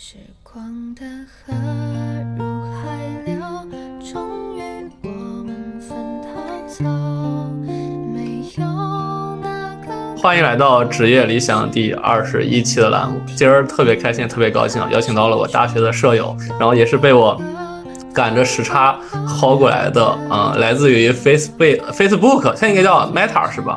时光的河入海流，终于我们分头走。没有那个欢迎来到职业理想第二十一期的栏目。今儿特别开心，特别高兴，邀请到了我大学的舍友，然后也是被我赶着时差薅过来的，嗯、来自于 Facebook Facebook，现在应该叫 Meta 是吧？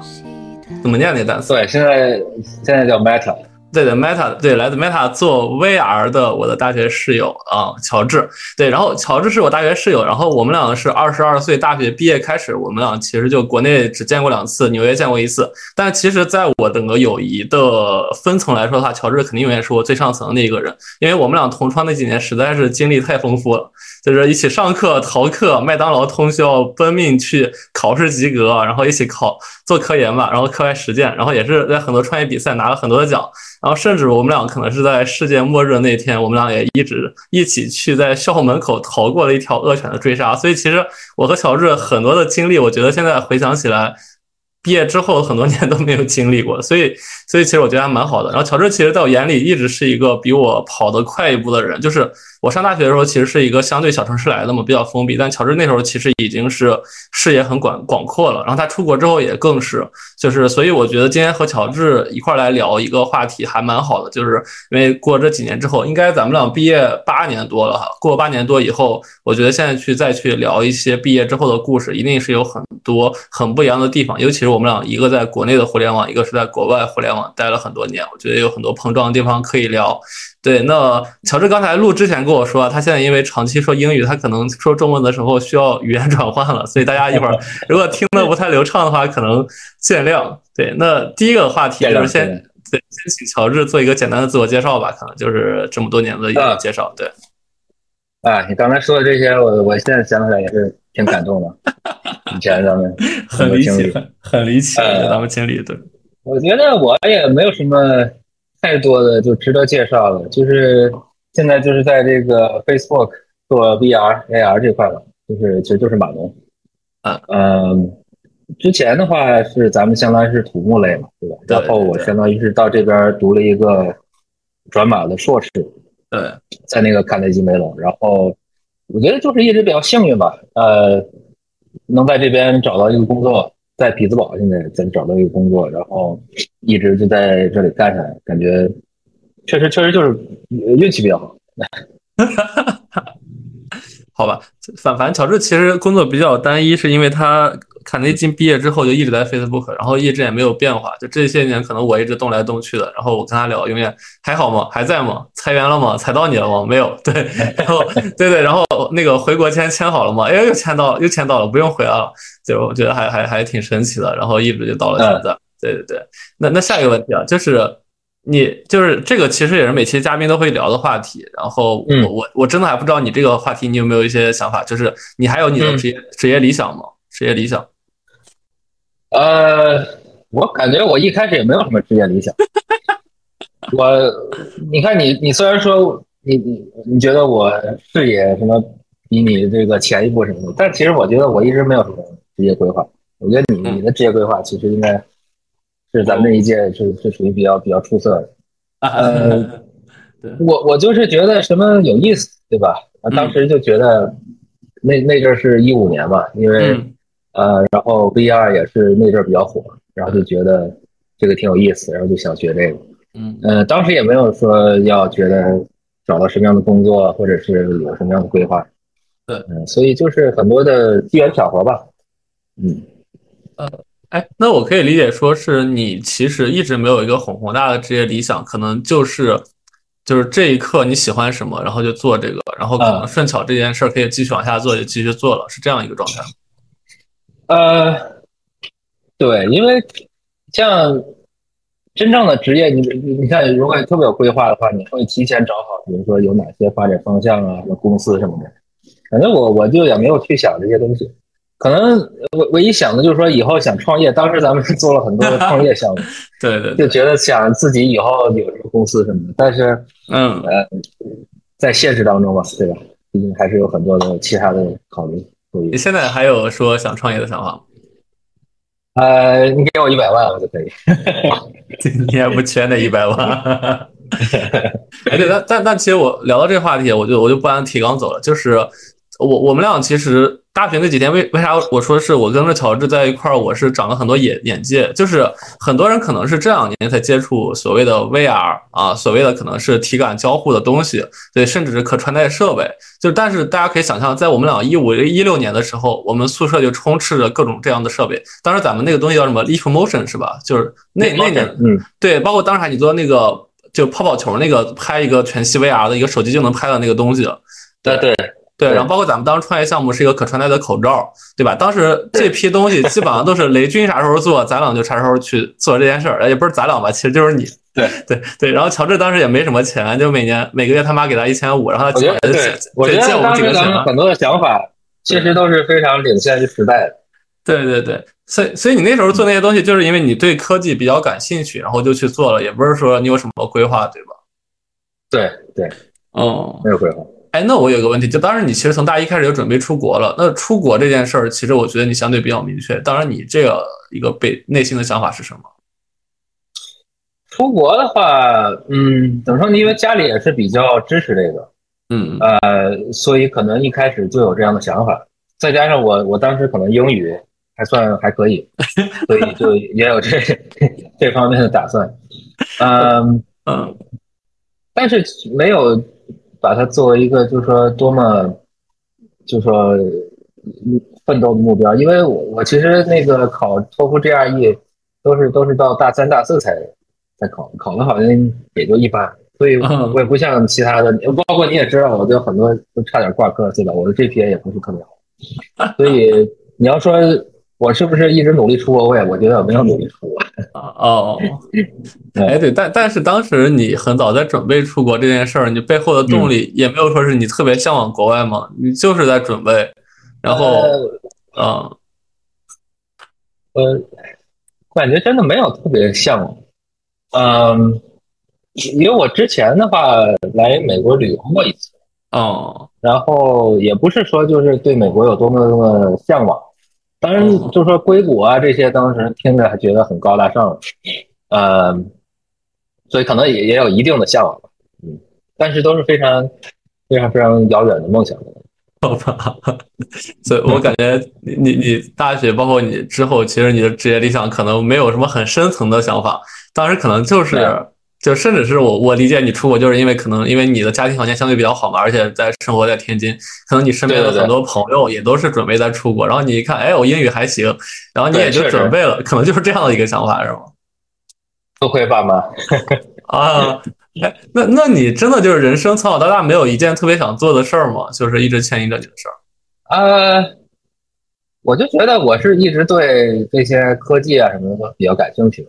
怎么念那个单词？对，现在现在叫 Meta，对的，Meta 对，来自 Meta 做 VR 的我的大学室友啊、乔治。对，然后乔治是我大学室友，然后我们两个是二十二岁大学毕业开始，我们俩其实就国内只见过两次，纽约见过一次。但其实，在我整个友谊的分层来说的话，乔治肯定永远是我最上层的一个人，因为我们俩同窗那几年实在是经历太丰富了，就是一起上课、逃课、麦当劳通宵、奔命去考试及格，然后一起考做科研吧，然后课外实践，然后也是在很多创业比赛拿了很多的奖。然后甚至我们俩可能是在世界末日的那天，我们俩也一直一起去在校门口逃过了一条恶犬的追杀。所以其实我和乔治很多的经历，我觉得现在回想起来，毕业之后很多年都没有经历过。所以，所以其实我觉得还蛮好的。然后乔治其实在我眼里一直是一个比我跑得快一步的人，就是我上大学的时候其实是一个相对小城市来的嘛，比较封闭。但乔治那时候其实已经是视野很广广阔了。然后他出国之后也更是，就是所以我觉得今天和乔治一块儿来聊一个话题还蛮好的，就是因为过这几年之后，应该咱们俩毕业八年多了哈，过八年多以后，我觉得现在去再去聊一些毕业之后的故事，一定是有很多很不一样的地方。尤其是我们俩一个在国内的互联网，一个是在国外互联网待了很多年，我觉得有很多碰撞的地方可以聊。对，那乔治刚才录之前跟我说，他现在因为长期说英语，他可能说中文的时候需要语言转换了，所以大家一会儿 如果听的不太流畅的话，可能见谅。对，那第一个话题就是先对，先请乔治做一个简单的自我介绍吧，可能就是这么多年的一个介绍。对，啊，你刚才说的这些，我我现在想起来也是挺感动的。以前咱们 很离奇，很很离奇，呃咱们经历对。我觉得我也没有什么太多的就值得介绍了，就是现在就是在这个 Facebook 做 VR、AR 这块了，就是其实就是码农。啊嗯，之前的话是咱们相当于是土木类嘛，对吧？对然后我相当于是到这边读了一个转码的硕士，对，在那个卡内基梅隆，然后我觉得就是一直比较幸运吧，呃，能在这边找到一个工作，在匹兹堡现在在找到一个工作，然后一直就在这里干下来，感觉确实确实就是运气比较好。好吧，反反乔治其实工作比较单一，是因为他卡内基毕业之后就一直在 Facebook，然后一直也没有变化。就这些年，可能我一直动来动去的，然后我跟他聊，永远还好吗？还在吗？裁员了吗？裁到你了吗？没有。对，然后对对，然后那个回国签签好了吗？哎，又签到，又签到了，不用回来了。就我觉得还还还挺神奇的，然后一直就到了现在。对对对，那那下一个问题啊，就是你就是这个，其实也是每期嘉宾都会聊的话题。然后我、嗯我我真的还不知道你这个话题你有没有一些想法，就是你还有你的嗯职业、职业理想吗？职业理想？呃，我感觉我一开始也没有什么职业理想。我，你看你，你虽然说你你你觉得我视野什么比你这个前一步什么的，但其实我觉得我一直没有什么职业规划。我觉得你嗯你的职业规划其实应该是咱们这一届是是属于比较比较出色的。呃对，我我就是觉得什么有意思，对吧？当时就觉得那那阵儿是一五年嘛，因为。嗯呃，然后 VR 也是那阵儿比较火，然后就觉得这个挺有意思，然后就想学这个。嗯呃，当时也没有说要觉得找到什么样的工作，或者是有什么样的规划。对嗯、所以就是很多的机缘巧合吧。嗯，呃哎，那我可以理解说是你其实一直没有一个很宏大的职业理想，可能就是就是这一刻你喜欢什么，然后就做这个，然后可能嗯顺巧这件事儿可以继续往下做，就继续做了，是这样一个状态吗。呃，对，因为像真正的职业，你你你看，如果特别有规划的话，你会提前找好，比如说有哪些发展方向啊，什么公司什么的。反正我我就也没有去想这些东西，可能唯唯一想的就是说以后想创业。当时咱们是做了很多的创业项目，对对对，就觉得想自己以后有这个公司什么的。但是嗯，呃，在现实当中吧，对吧？毕竟还是有很多的其他的考虑。你现在还有说想创业的想法吗？呃，你给我一百万，我就可以。你也不缺那一百万。哎，对，但但但其实我聊到这个话题，我就我就不按提纲走了。就是我我们俩其实大学那几天为为啥我说是我跟着乔治在一块儿，我是长了很多眼眼界。就是很多人可能是这两年才接触所谓的 VR 啊，所谓的可能是体感交互的东西，对，甚至是可穿戴设备。就但是大家可以想象，在我们俩一五一六年的时候，我们宿舍就充斥着各种这样的设备。当时咱们那个东西叫什么 Leap Motion 是吧？就是那那年，嗯，对，包括当时还你做那个。就泡泡球那个拍一个全息 VR 的一个手机就能拍的那个东西，对对对，然后包括咱们当时创业项目是一个可穿戴的口罩，对吧？当时这批东西基本上都是雷军啥时候做，咱俩就啥时候去做这件事儿，也不是咱俩吧，其实就是你。对对对，然后乔治当时也没什么钱，就每年每个月他妈给他一千五，然后他我觉得对，我觉得当时咱们很多的想法其实都是非常领先于时代的。对对对。所以，所以你那时候做那些东西，就是因为你对科技比较感兴趣，然后就去做了，也不是说你有什么规划，对吧？对对，哦，没有规划。哎，那我有个问题，就当时你其实从大一开始就准备出国了，那出国这件事儿，其实我觉得你相对比较明确。当然，你这个一个被内心的想法是什么？出国的话，嗯，怎么说呢？因为家里也是比较支持这个，嗯呃，所以可能一开始就有这样的想法，再加上我我当时可能英语。还算还可以，所以就 也有这这方面的打算，嗯嗯，但是没有把它作为一个就是说多么就是说奋斗的目标，因为我我其实那个考托福 GRE 都是都是到大三大四才才考，考的好像也就一般，所以我也不像其他的，包括你也知道，我就很多都差点挂科，对吧？我的 GPA 也不是特别好，所以你要说。我是不是一直努力出国？我也我觉得我没有努力出国。哦，哎对，但但是当时你很早在准备出国这件事儿，你背后的动力也没有说是你特别向往国外吗？你就是在准备，然后，嗯，呃，感觉真的没有特别向往。嗯，因为我之前的话来美国旅游过一次，哦，然后也不是说就是对美国有多么多么向往。当然，就说硅谷啊这些，当时听着还觉得很高大上，呃，所以可能也也有一定的向往吧，嗯，但是都是非常非常非常遥远的梦想。好吧，所以我感觉你你你大学包括你之后，其实你的职业理想可能没有什么很深层的想法，当时可能就是。就甚至是我我理解你出国，就是因为可能因为你的家庭条件相对比较好嘛，而且在生活在天津，可能你身边的很多朋友也都是准备在出国，然后你一看，哎，我英语还行，然后你也就准备了，可能就是这样的一个想法，是吗？多亏爸妈 啊，哎，那那你真的就是人生从小到大没有一件特别想做的事儿吗？就是一直牵引着你的事儿？呃，我就觉得我是一直对这些科技啊什么的都比较感兴趣，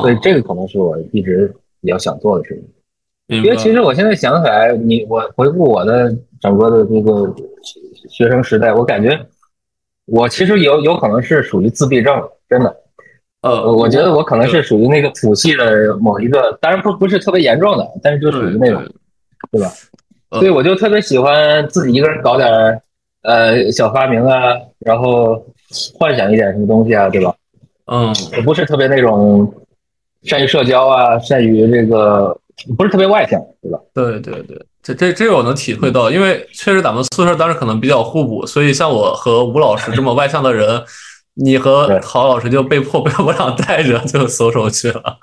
所以这个可能是我一直。比较想做的事情，因为其实我现在想起来，你我回顾我的整个的这个学生时代，我感觉我其实有有可能是属于自闭症，真的。呃，我觉得我可能是属于那个谱系的某一个，当然不不是特别严重的，但是就属于那种，对吧？所以我就特别喜欢自己一个人搞点呃小发明啊，然后幻想一点什么东西啊，对吧？嗯，我不是特别那种。善于社交啊，善于这个不是特别外向，对吧？对对对，这这这个我能体会到，因为确实咱们宿舍当时可能比较互补，所以像我和吴老师这么外向的人，你和 陶老师就被迫被我俩带着就搜手去了。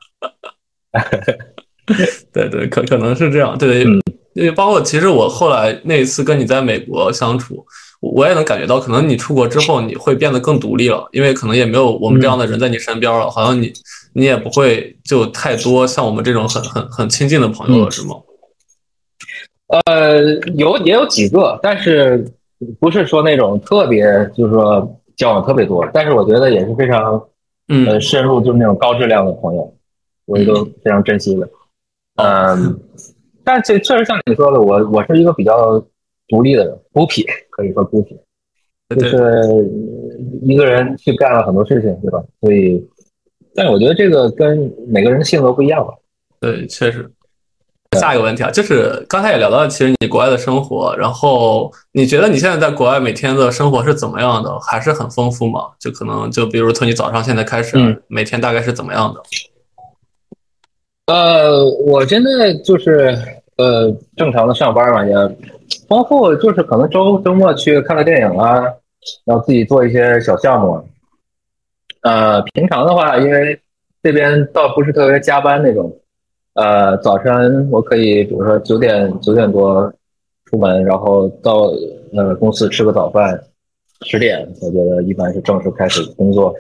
对对，可可能是这样，对，因为包括其实我后来那一次跟你在美国相处。我也能感觉到，可能你出国之后你会变得更独立了，因为可能也没有我们这样的人在你身边了，好像你你也不会就太多像我们这种很很很亲近的朋友了，是吗？呃，有也有几个，但是不是说那种特别就是说交往特别多，但是我觉得也是非常嗯深入，就是那种高质量的朋友，我也都非常珍惜的。嗯，但这确实像你说的，我我是一个比较。独立的人，孤僻可以说孤僻，就是一个人去干了很多事情，对吧？所以，但是我觉得这个跟每个人的性格不一样吧。对，确实。下一个问题啊，就是刚才也聊到，其实你国外的生活，然后你觉得你现在在国外每天的生活是怎么样的？还是很丰富吗？就可能就比如从你早上现在开始，每天大概是怎么样的？呃，我现在就是呃正常的上班嘛，也丰富，就是可能周周末去看个电影啊，然后自己做一些小项目。呃，平常的话，因为这边倒不是特别加班那种，呃，早晨我可以比如说九点九点多出门，然后到呃公司吃个早饭，十点我觉得一般是正式开始工作，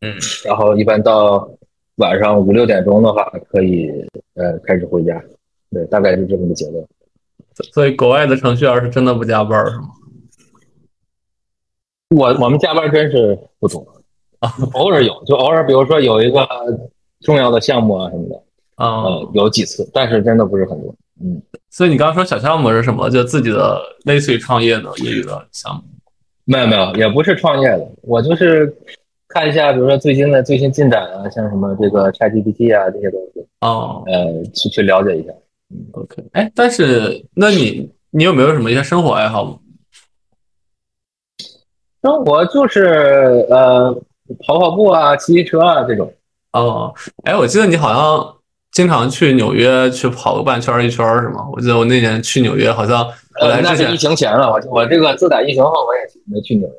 嗯，然后一般到晚上五六点钟的话，可以呃开始回家，对，大概是这么个节奏。所以国外的程序员是真的不加班是吗？我我们加班真是不多，偶尔有，就偶尔比如说有一个重要的项目啊什么的，啊、呃，有几次，但是真的不是很多。嗯，所以你刚刚说小项目是什么？就自己的类似于创业的业余的项目。没有没有，也不是创业的，我就是看一下，比如说最新的最新进展啊，像什么这个 ChatGPT 啊这些东西，哦呃，去去了解一下。嗯，OK，哎，但是那你你有没有什么一些生活爱好吗？生活就是呃跑跑步啊，骑骑车啊这种。哦，哎，我记得你好像经常去纽约去跑个半圈儿一圈儿是吗？我记得我那年去纽约，好像我来呃，那是疫情前了，我我这个自打疫情后我也没去纽约。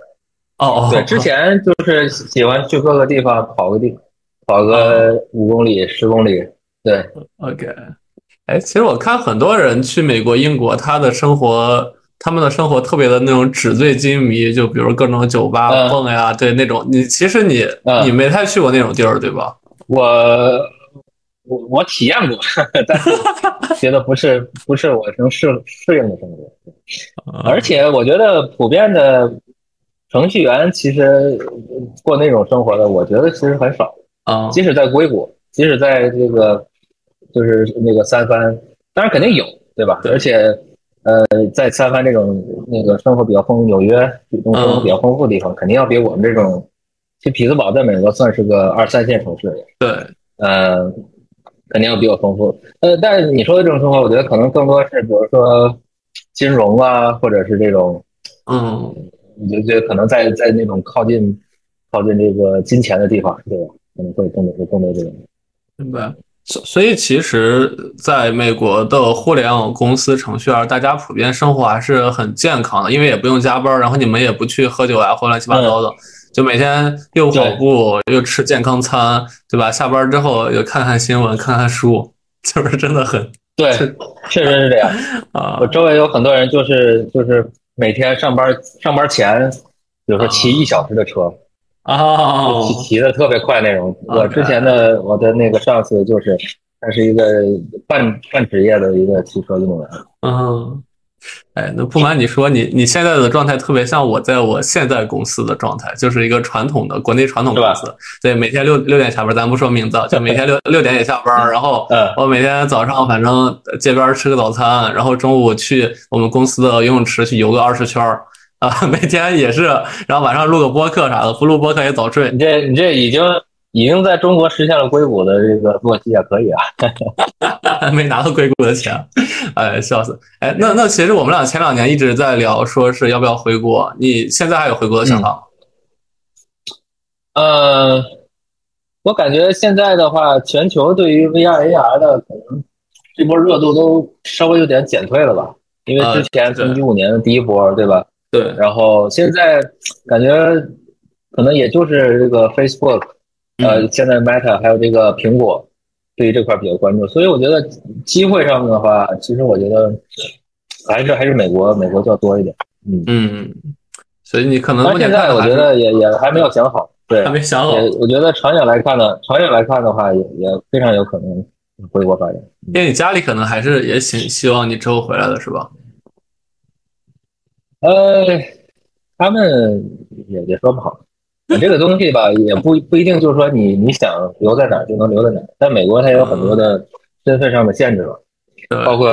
哦哦，对，之前就是喜欢去各个地方跑个地，跑个五公里、十公里。对，OK，哎，其实我看很多人去美国、英国，他的生活，他们的生活特别的那种纸醉金迷，就比如各种酒吧嗯蹦呀，对那种。你其实你嗯你没太去过那种地儿，对吧？我我我体验过，但是觉得不是不是我能适适应的生活。而且我觉得普遍的程序员其实过那种生活的，我觉得其实很少。啊，即使在硅谷，即使在这个就是那个三藩，当然肯定有，对吧？对而且呃，在三藩这种那个生活比较丰富，纽约这种生活比较丰富的地方，肯定要比我们这种，其实匹兹堡在美国算是个二三线城市，对，呃，肯定要比我丰富。呃，但是你说的这种生活，我觉得可能更多是比如说金融啊，或者是这种，嗯，你就觉得可能在在那种靠近靠近这个金钱的地方，对吧？可能会更多会更多这种。明白。所所以其实，在美国的互联网公司程序员，大家普遍生活还是很健康的，因为也不用加班，然后你们也不去喝酒啊或乱七八糟的，就每天又跑步又吃健康餐，对吧？下班之后又看看新闻，看看书，就是真的很对，确实是这样。啊我周围有很多人就是就是每天上班上班前，比如说骑一小时的车，啊骑骑的特别快那种。我之前的我的那个上司就是，他是一个半半职业的一个骑车运动员。嗯，哎，那不瞒你说，你你现在的状态特别像我在我现在公司的状态，就是一个传统的国内传统公司，对，每天六六点下班，咱不说名字，就每天六六点也下班，然后嗯我每天早上反正街边吃个早餐，然后中午去我们公司的游泳池去游个二十圈儿啊，每天也是，然后晚上录个播客啥的，不录播客也早睡你，这你这已经已经在中国实现了硅谷的这个作息也可以啊。没拿到硅谷的钱，哎，笑死！哎，那那其实我们俩前两年一直在聊，说是要不要回国，你现在还有回国的想法吗？呃，我感觉现在的话，全球对于 VR、AR 的可能这波热度都稍微有点减退了吧，因为之前从一五年的第一波，对吧？对，然后现在感觉可能也就是这个 Facebook，呃，现在 Meta 还有这个苹果对于这块比较关注，所以我觉得机会上面的话，其实我觉得还是还是美国美国较多一点。嗯，嗯，所以你可能但现在我觉得也也还没有想好，对，还没想好。我觉得长远来看呢，长远来看的话，也也非常有可能回国发展。因为你家里可能还是也希希望你之后回来的是吧？呃，他们也也说不好。这个东西吧，也不不一定就是说你你想留在哪儿就能留在哪儿。在美国，它有很多的身份上的限制了，包括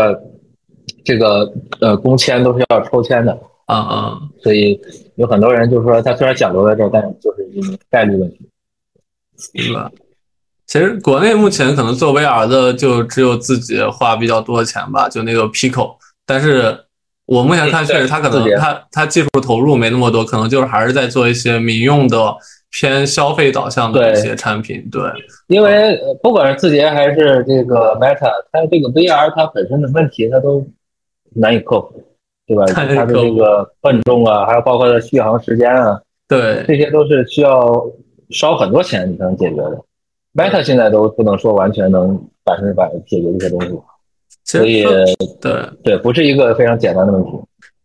这个呃工签都是要抽签的啊啊，所以有很多人就是说他虽然想留在这儿，但就是因为概率问题。明白。其实国内目前可能做 VR 的就只有自己花比较多的钱吧，就那个 Pico，但是。我目前看，确实他可能他他技术投入没那么多，可能就是还是在做一些民用的偏消费导向的一些产品。对，因为不管是字节还是这个 Meta，它这个 VR 它本身的问题它都难以克服，对吧？它的这个笨重啊，还有包括它的续航时间啊，对，这些都是需要烧很多钱你才能解决的。Meta 现在都不能说完全能百分之百解决这些东西，所以对对，不是一个非常简单的问题。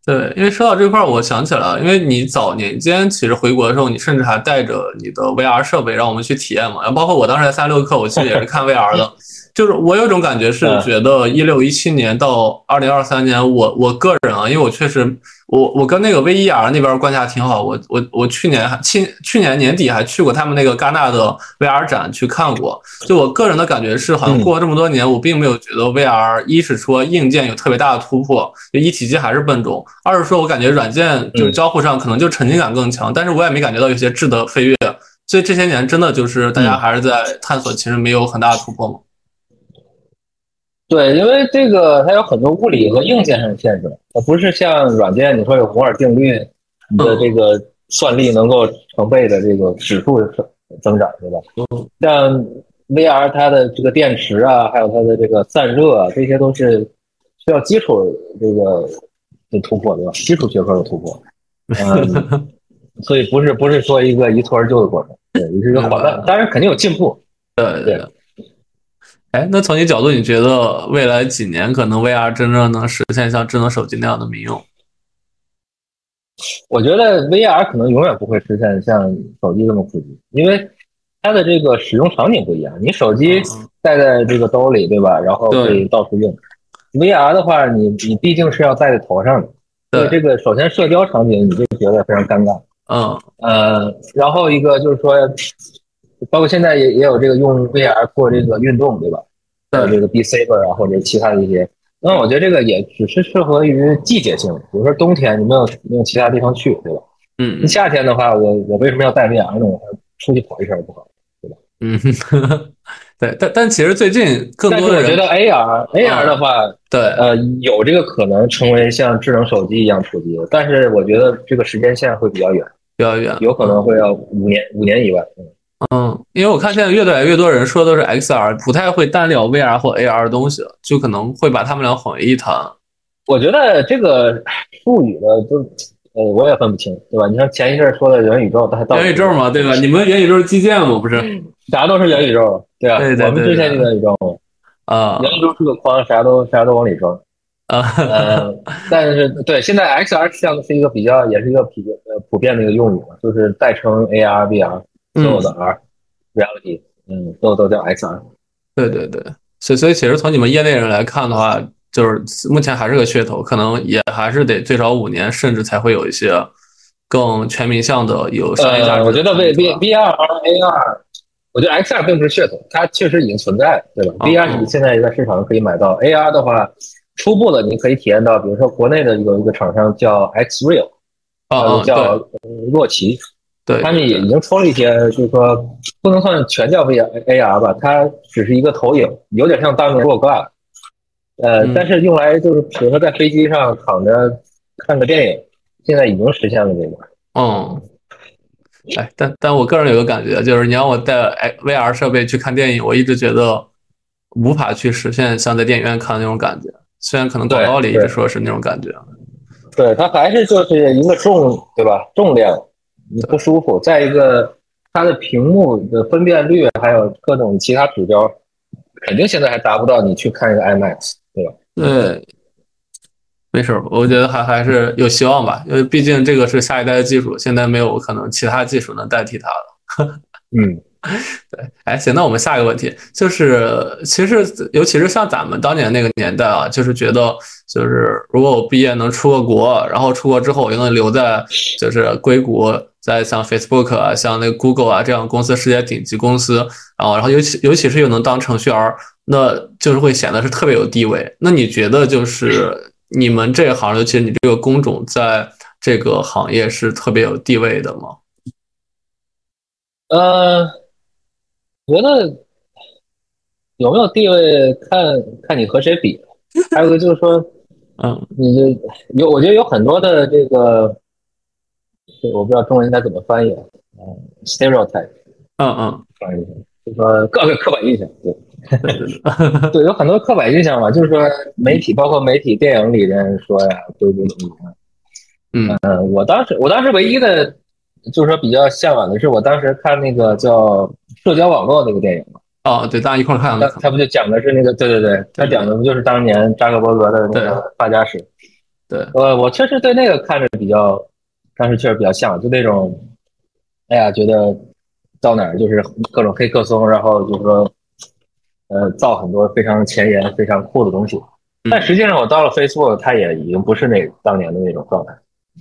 对，因为说到这块儿，我想起来了，因为你早年间其实回国的时候，你甚至还带着你的 VR 设备让我们去体验嘛，然后包括我当时在三六氪，我其实也是看 VR 的。就是我有种感觉是觉得一六一七年到二零二三年，我我个人啊，因为我确实我我跟那个 VER 那边关系还挺好，我我我去年还去去年年底还去过他们那个戛纳的 VR 展去看过。就我个人的感觉是，好像过了这么多年，我并没有觉得 VR 一是说硬件有特别大的突破，就一体机还是笨重；二是说我感觉软件就是交互上可能就沉浸感更强，但是我也没感觉到有些质的飞跃。所以这些年真的就是大家还是在探索，其实没有很大的突破嘛。对，因为这个它有很多物理和硬件上的限制，它不是像软件，你说有摩尔定律，你的这个算力能够成倍的这个指数增长，对吧？像 VR 它的这个电池啊，还有它的这个散热啊，这些都是需要基础这个的突破，对吧？基础学科的突破，嗯，所以不是不是说一个一蹴而就的过程，对，也是一个缓慢，当然肯定有进步，对对。哎，那从你角度，你觉得未来几年可能 VR 真正能实现像智能手机那样的民用？我觉得 VR 可能永远不会实现像手机这么普及，因为它的这个使用场景不一样。你手机带在这个兜里，对吧？然后可以到处用。VR 的话，你你毕竟是要戴在头上的，所以这个首先社交场景你就觉得非常尴尬。嗯呃，然后一个就是说。包括现在也也有这个用 VR 做这个运动，对吧？呃这个 B Saber 啊，或者其他的一些。那我觉得这个也只是适合于季节性，比如说冬天你没有没有其他地方去，对吧？嗯。夏天的话，我我为什么要带 VR 呢？我出去跑一圈不好，对吧？嗯。对，但但其实最近更多的我觉得 AR AR 的话，对，呃，有这个可能成为像智能手机一样普及，但是我觉得这个时间线会比较远，比较远，有可能会要五年五年以外。嗯。嗯，因为我看现在越来越多人说都是 XR，不太会单聊 VR 或 AR 的东西了，就可能会把他们俩混为一谈。我觉得这个术语的，就呃我也分不清，对吧？你像前一阵说的元宇宙，它元宇宙嘛，对吧？你们元宇宙是基建嘛，不是？啥都是元宇宙，对啊？对对对。我们之前就元宇宙啊，元宇宙是个框，啥都啥都往里装啊。呃，但是对，现在 XR 像是一个比较，也是一个普呃普遍的一个用语嘛，就是代称 AR、VR。所有的 R reality，嗯，都都叫 XR。对对对，所以所以其实从你们业内人来看的话，就是目前还是个噱头，可能也还是得最少五年，甚至才会有一些更全民向的有商业价值。我觉得 V V VR AR，我觉得 XR 并不是噱头，它确实已经存在，对吧？VR 你现在在市场上可以买到，AR 的话，初步的你可以体验到，比如说国内的有一个厂商叫 Xreal，啊，叫洛奇。对，他们也已经出了一些，就是说不能算全叫 V R A R 吧，它只是一个投影，有点像当年 r o g a 呃，但是用来就是比如说在飞机上躺着看个电影，现在已经实现了这个。嗯，哎，但但我个人有个感觉，就是你让我带 V R 设备去看电影，我一直觉得无法去实现像在电影院看的那种感觉，虽然可能广告里一直说是那种感觉。对，它还是就是一个重，对吧？重量。你不舒服，再一个，它的屏幕的分辨率还有各种其他指标，肯定现在还达不到你去看一个 IMAX，对吧？对，没事，我觉得还还是有希望吧，因为毕竟这个是下一代的技术，现在没有可能其他技术能代替它了。嗯。对，哎，行，那我们下一个问题就是，其实尤其是像咱们当年那个年代啊，就是觉得，就是如果我毕业能出个国，然后出国之后我又能留在，就是硅谷，在像 Facebook 啊，像那个 Google 啊这样公司世界顶级公司，然后，然后尤其尤其是又能当程序员，那就是会显得是特别有地位。那你觉得就是你们这行，尤其是你这个工种，在这个行业是特别有地位的吗？呃。觉得有没有地位，看看你和谁比。还有个就是说，嗯，你有，我觉得有很多的这个，我不知道中文应该怎么翻译。嗯 stereotype，嗯嗯，印象，就说各个刻板印象，对。对对对，对，有很多刻板印象嘛，就是说媒体，包括媒体、电影里边说呀，硅谷怎么样？嗯嗯，我当时，我当时唯一的，就是说比较向往的是，我当时看那个叫社交网络那个电影嘛，哦对，大家一块儿看他他不就讲的是那个，对对对，他讲的不就是当年扎克伯格的那个发家史？对，呃，我确实对那个看着比较，当时确实比较像，就那种，哎呀，觉得到哪儿就是各种黑客松，然后就是说。呃，造很多非常前沿、非常酷的东西，但实际上我到了 Facebook，它也已经不是那当年的那种状态。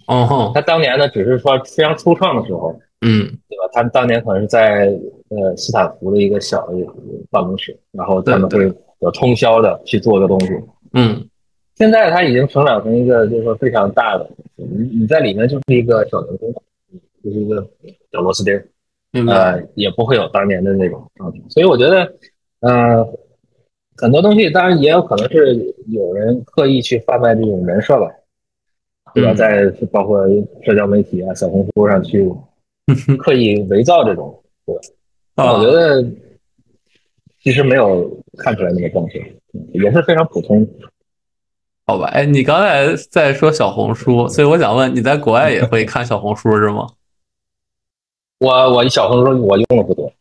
哦，它当年呢，只是说非常初创的时候，嗯，对吧？他们当年可能是在呃斯坦福的一个小的办公室，然后他们会有通宵的去做个东西。嗯，现在它已经成长成一个就是说非常大的，你你在里面就是一个小员工，就是一个小螺丝钉，呃，也不会有当年的那种状态。所以我觉得。嗯，很多东西当然也有可能是有人刻意去贩卖这种人设吧，对吧？在包括社交媒体啊、小红书上去 刻意伪造这种，对吧？我觉得其实没有看出来那么正确，也是非常普通。好吧，哎，你刚才在说小红书，所以我想问，你在国外也会看小红书是吗？我我小红书我用的不多。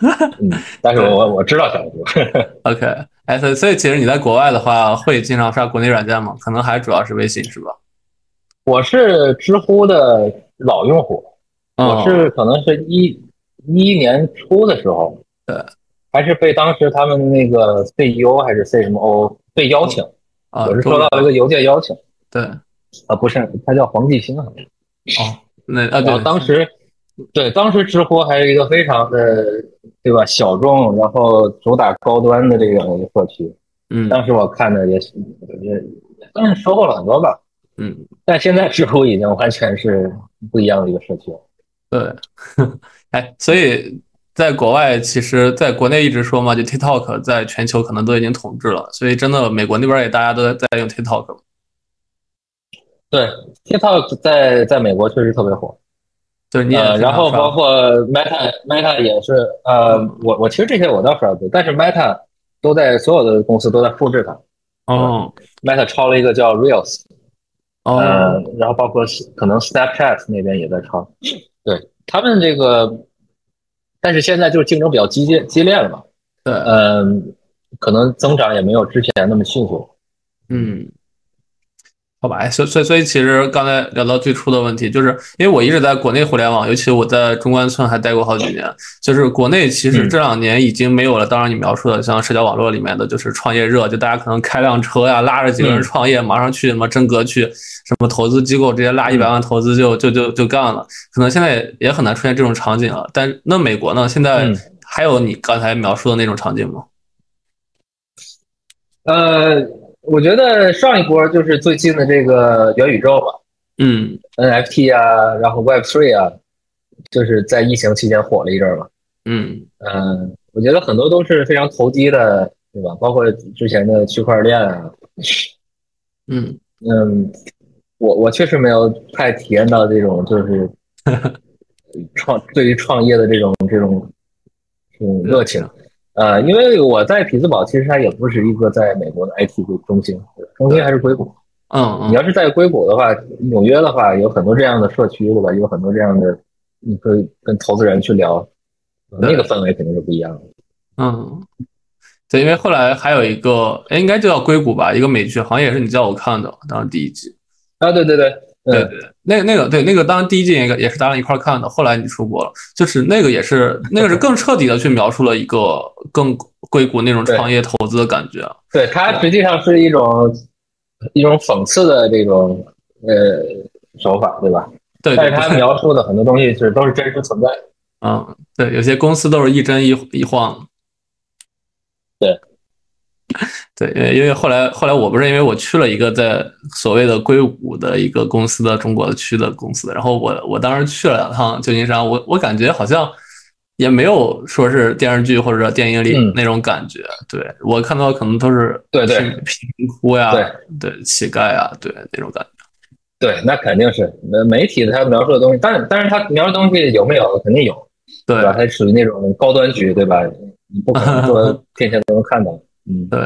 嗯，但是我我知道小红书。OK，哎，所以所以其实你在国外的话，会经常刷国内软件吗？可能还主要是微信是吧？我是知乎的老用户，我是可能是一一一年初的时候，对，还是被当时他们那个 CEO 还是 C 什么 O 被邀请，啊，我是收到了一个邮件邀请，对，啊，不是，他叫黄继兴啊，哦，那啊，对，当时。对，当时知乎还是一个非常的，对吧？小众，然后主打高端的这个社区。嗯，当时我看的也也，但是收获了很多吧。嗯，但现在知乎已经完全是不一样的一个社区了。对，哎，所以在国外，其实在国内一直说嘛，就 TikTok 在全球可能都已经统治了。所以真的，美国那边也大家都在在用 TikTok。对，TikTok 在在美国确实特别火。对，呃，然后包括 Meta Meta 也是，呃，我我其实这些我倒刷不，但是 Meta 都在所有的公司都在复制它。哦，Meta 抄了一个叫 Reels，哦，然后包括可能 Snapchat 那边也在抄。对他们这个，但是现在就是竞争比较激烈激烈了嘛。对，嗯，可能增长也没有之前那么迅速。嗯。好吧，所所以所以其实刚才聊到最初的问题，就是因为我一直在国内互联网，尤其我在中关村还待过好几年，就是国内其实这两年已经没有了。当然你描述的像社交网络里面的就是创业热，就大家可能开辆车呀，拉着几个人创业，马上去什么真格去，什么投资机构直接拉一百万投资就就就就干了。可能现在也也很难出现这种场景了。但那美国呢？现在还有你刚才描述的那种场景吗？呃。我觉得上一波就是最近的这个元宇宙吧，嗯，NFT 啊，然后 Web Three 啊，就是在疫情期间火了一阵嘛，嗯嗯，我觉得很多都是非常投机的，对吧？包括之前的区块链啊，嗯嗯，我我确实没有太体验到这种就是 创对于创业的这种这种这种热情。呃，因为我在匹兹堡，其实它也不是一个在美国的 IT 中心，中心还是硅谷。嗯，你要是在硅谷的话，纽约的话，有很多这样的社区，对吧？有很多这样的，你可以跟投资人去聊，那个氛围肯定是不一样的。嗯，对，因为后来还有一个，哎，应该就叫硅谷吧，一个美剧，好像也是你叫我看的，当时第一集。啊，对对对。对对，那那个对那个，当然第一季也也是咱俩一块看的。后来你出国了，就是那个也是那个是更彻底的去描述了一个更硅谷那种创业投资的感觉。对，它实际上是一种一种讽刺的这种呃手法，对吧？对，但是它 描述的很多东西是都是真实存在。嗯，对，有些公司都是一真一一晃。对。对，因为因为后来后来我不是因为我去了一个在所谓的硅谷的一个公司的中国区的公司，然后我我当时去了两趟旧金山，我我感觉好像也没有说是电视剧或者电影里那种感觉，对我看到可能都是对对贫贫苦呀，对对乞丐啊，对那种感觉。对，那肯定是呃媒体他描述的东西，但但是他描述的东西有没有？肯定有，对吧？它属于那种高端局，对吧？你不可能说 天天都能看到。嗯，对。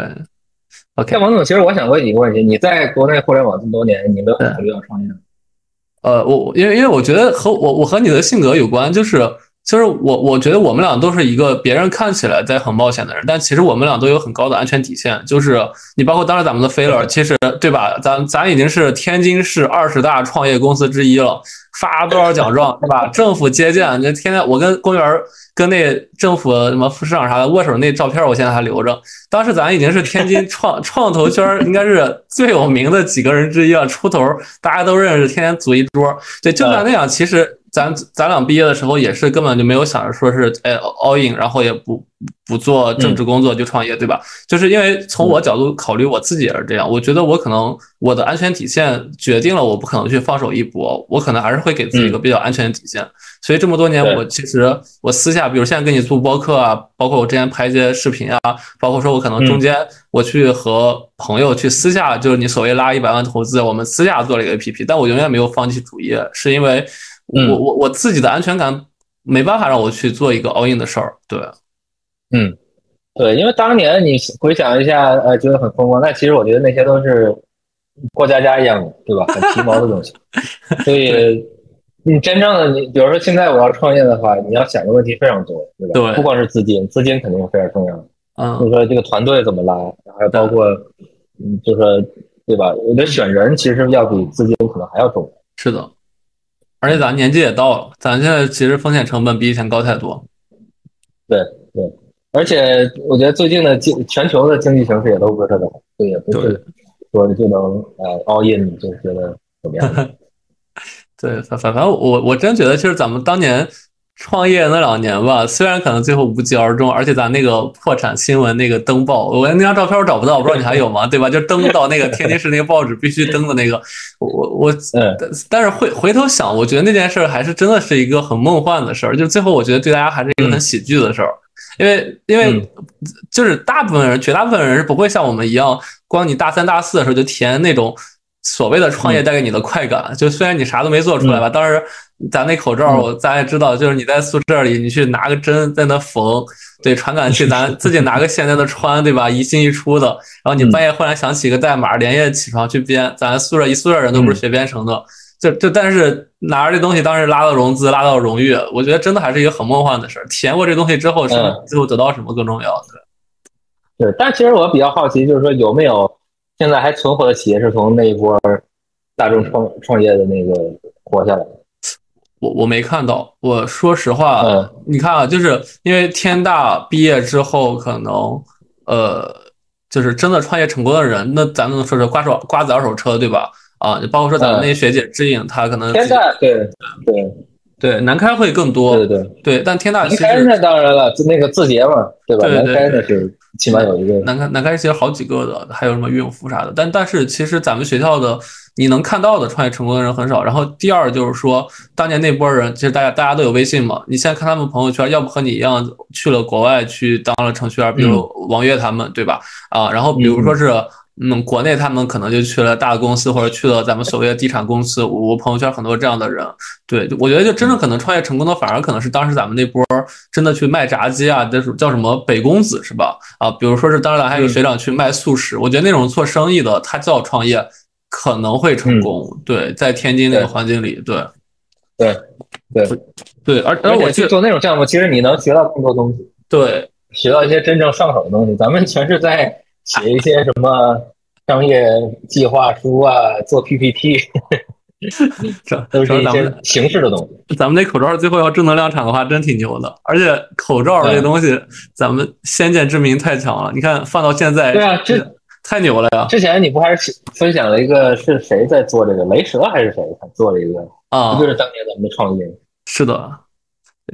OK，王总，其实我想问你一个问题：你在国内互联网这么多年，你没有考虑要创业？呃，我因为因为我觉得和我我和你的性格有关，就是。就是我，我觉得我们俩都是一个别人看起来在很冒险的人，但其实我们俩都有很高的安全底线。就是你包括当时咱们的飞乐，其实对吧？咱咱已经是天津市二十大创业公司之一了，发多少奖状，对吧？政府接见，那天天我跟公园跟那政府什么副市长啥的握手那照片，我现在还留着。当时咱已经是天津创创投圈应该是最有名的几个人之一了，出头大家都认识，天天组一桌。对，就算那样，其实。咱咱俩毕业的时候也是根本就没有想着说是哎 all in，然后也不不做政治工作就创业，对吧？就是因为从我角度考虑，我自己也是这样。我觉得我可能我的安全底线决定了我不可能去放手一搏，我可能还是会给自己一个比较安全的底线。所以这么多年，我其实我私下，比如现在跟你做播客啊，包括我之前拍一些视频啊，包括说我可能中间我去和朋友去私下，就是你所谓拉一百万投资，我们私下做了一个 APP，但我永远没有放弃主业，是因为。我我我自己的安全感没办法让我去做一个 all in 的事儿，对，嗯，对，因为当年你回想一下，呃，觉得很风光，但其实我觉得那些都是过家家一样的，对吧？很皮毛的东西。所以 你真正的你，比如说现在我要创业的话，你要想的问题非常多，对吧？对，不光是资金，资金肯定是非常重要的。嗯，就是说这个团队怎么拉，还有包括，嗯，就说对吧？我觉得选人其实要比资金可能还要重要。是的。而且咱年纪也到了，咱现在其实风险成本比以前高太多。对对，而且我觉得最近的经全球的经济形势也都不是特别好，所以也不是说就能呃 all in 就觉得怎么样。对，反反正我我真觉得，其实咱们当年。创业那两年吧，虽然可能最后无疾而终，而且咱那个破产新闻那个登报，我那张照片我找不到，我不知道你还有吗？对吧？就登到那个天津市那个报纸必须登的那个，我我，但但是回回头想，我觉得那件事还是真的是一个很梦幻的事儿，就最后我觉得对大家还是一个很喜剧的事儿，因为因为就是大部分人，绝大部分人是不会像我们一样，光你大三大四的时候就体验那种。所谓的创业带给你的快感，就虽然你啥都没做出来吧，当时咱那口罩，我咱也知道，就是你在宿舍里，你去拿个针在那缝，对，传感器，咱自己拿个线在那穿，对吧？一进一出的，然后你半夜忽然想起一个代码，连夜起床去编，咱宿舍一宿舍人都不是学编程的，就就但是拿着这东西，当时拉到融资，拉到荣誉，我觉得真的还是一个很梦幻的事儿。体验过这东西之后，是最后得到什么更重要？对，对，但其实我比较好奇，就是说有没有。现在还存活的企业是从那一波大众创创业的那个活下来的。我我没看到。我说实话，你看啊，就是因为天大毕业之后，可能呃，就是真的创业成功的人，那咱们说是瓜手瓜子二手车，对吧？啊，就包括说咱们那些学姐知影，她可能天大对对对南开会更多，对对对，但天大南开那当然了，就那个字节嘛，对吧？南开那是。起码有一个南开南开其实好几个的，还有什么运福啥的，但但是其实咱们学校的你能看到的创业成功的人很少。然后第二就是说，当年那波人，其实大家大家都有微信嘛，你现在看他们朋友圈，要不和你一样去了国外去当了程序员，比如王悦他们，对吧？啊，然后比如说是。嗯，国内他们可能就去了大公司，或者去了咱们所谓的地产公司。我朋友圈很多这样的人，对我觉得就真正可能创业成功的，反而可能是当时咱们那波真的去卖炸鸡啊，叫什么北公子是吧？啊，比如说是当然还有学长去卖素食，我觉得那种做生意的，他叫创业可能会成功。对，在天津那个环境里，对，对，对，对，而而我去做那种项目，其实你能学到更多东西，对，学到一些真正上手的东西。咱们全是在。写一些什么商业计划书啊，做 PPT，这 都是一些形式的东西。咱们那口罩最后要正能量产的话，真挺牛的。而且口罩这东西，咱们先见之明太强了。你看放到现在，对啊，这太牛了呀！之前你不还是分享了一个是谁在做这个？雷蛇还是谁做了一个啊？不就是当年咱们的创业？是的，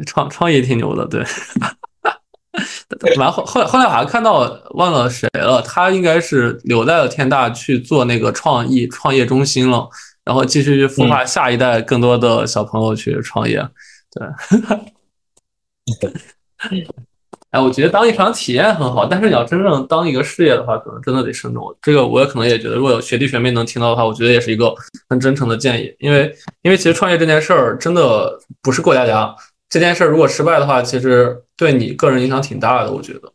创创业挺牛的，对。完后后来后来好像看到忘了谁了，他应该是留在了天大去做那个创意创业中心了，然后继续去孵化下一代更多的小朋友去创业。对，哎，我觉得当一场体验很好，但是你要真正当一个事业的话，可能真的得慎重。这个我也可能也觉得，如果有学弟学妹能听到的话，我觉得也是一个很真诚的建议。因为因为其实创业这件事儿真的不是过家家，这件事儿如果失败的话，其实对你个人影响挺大的。我觉得，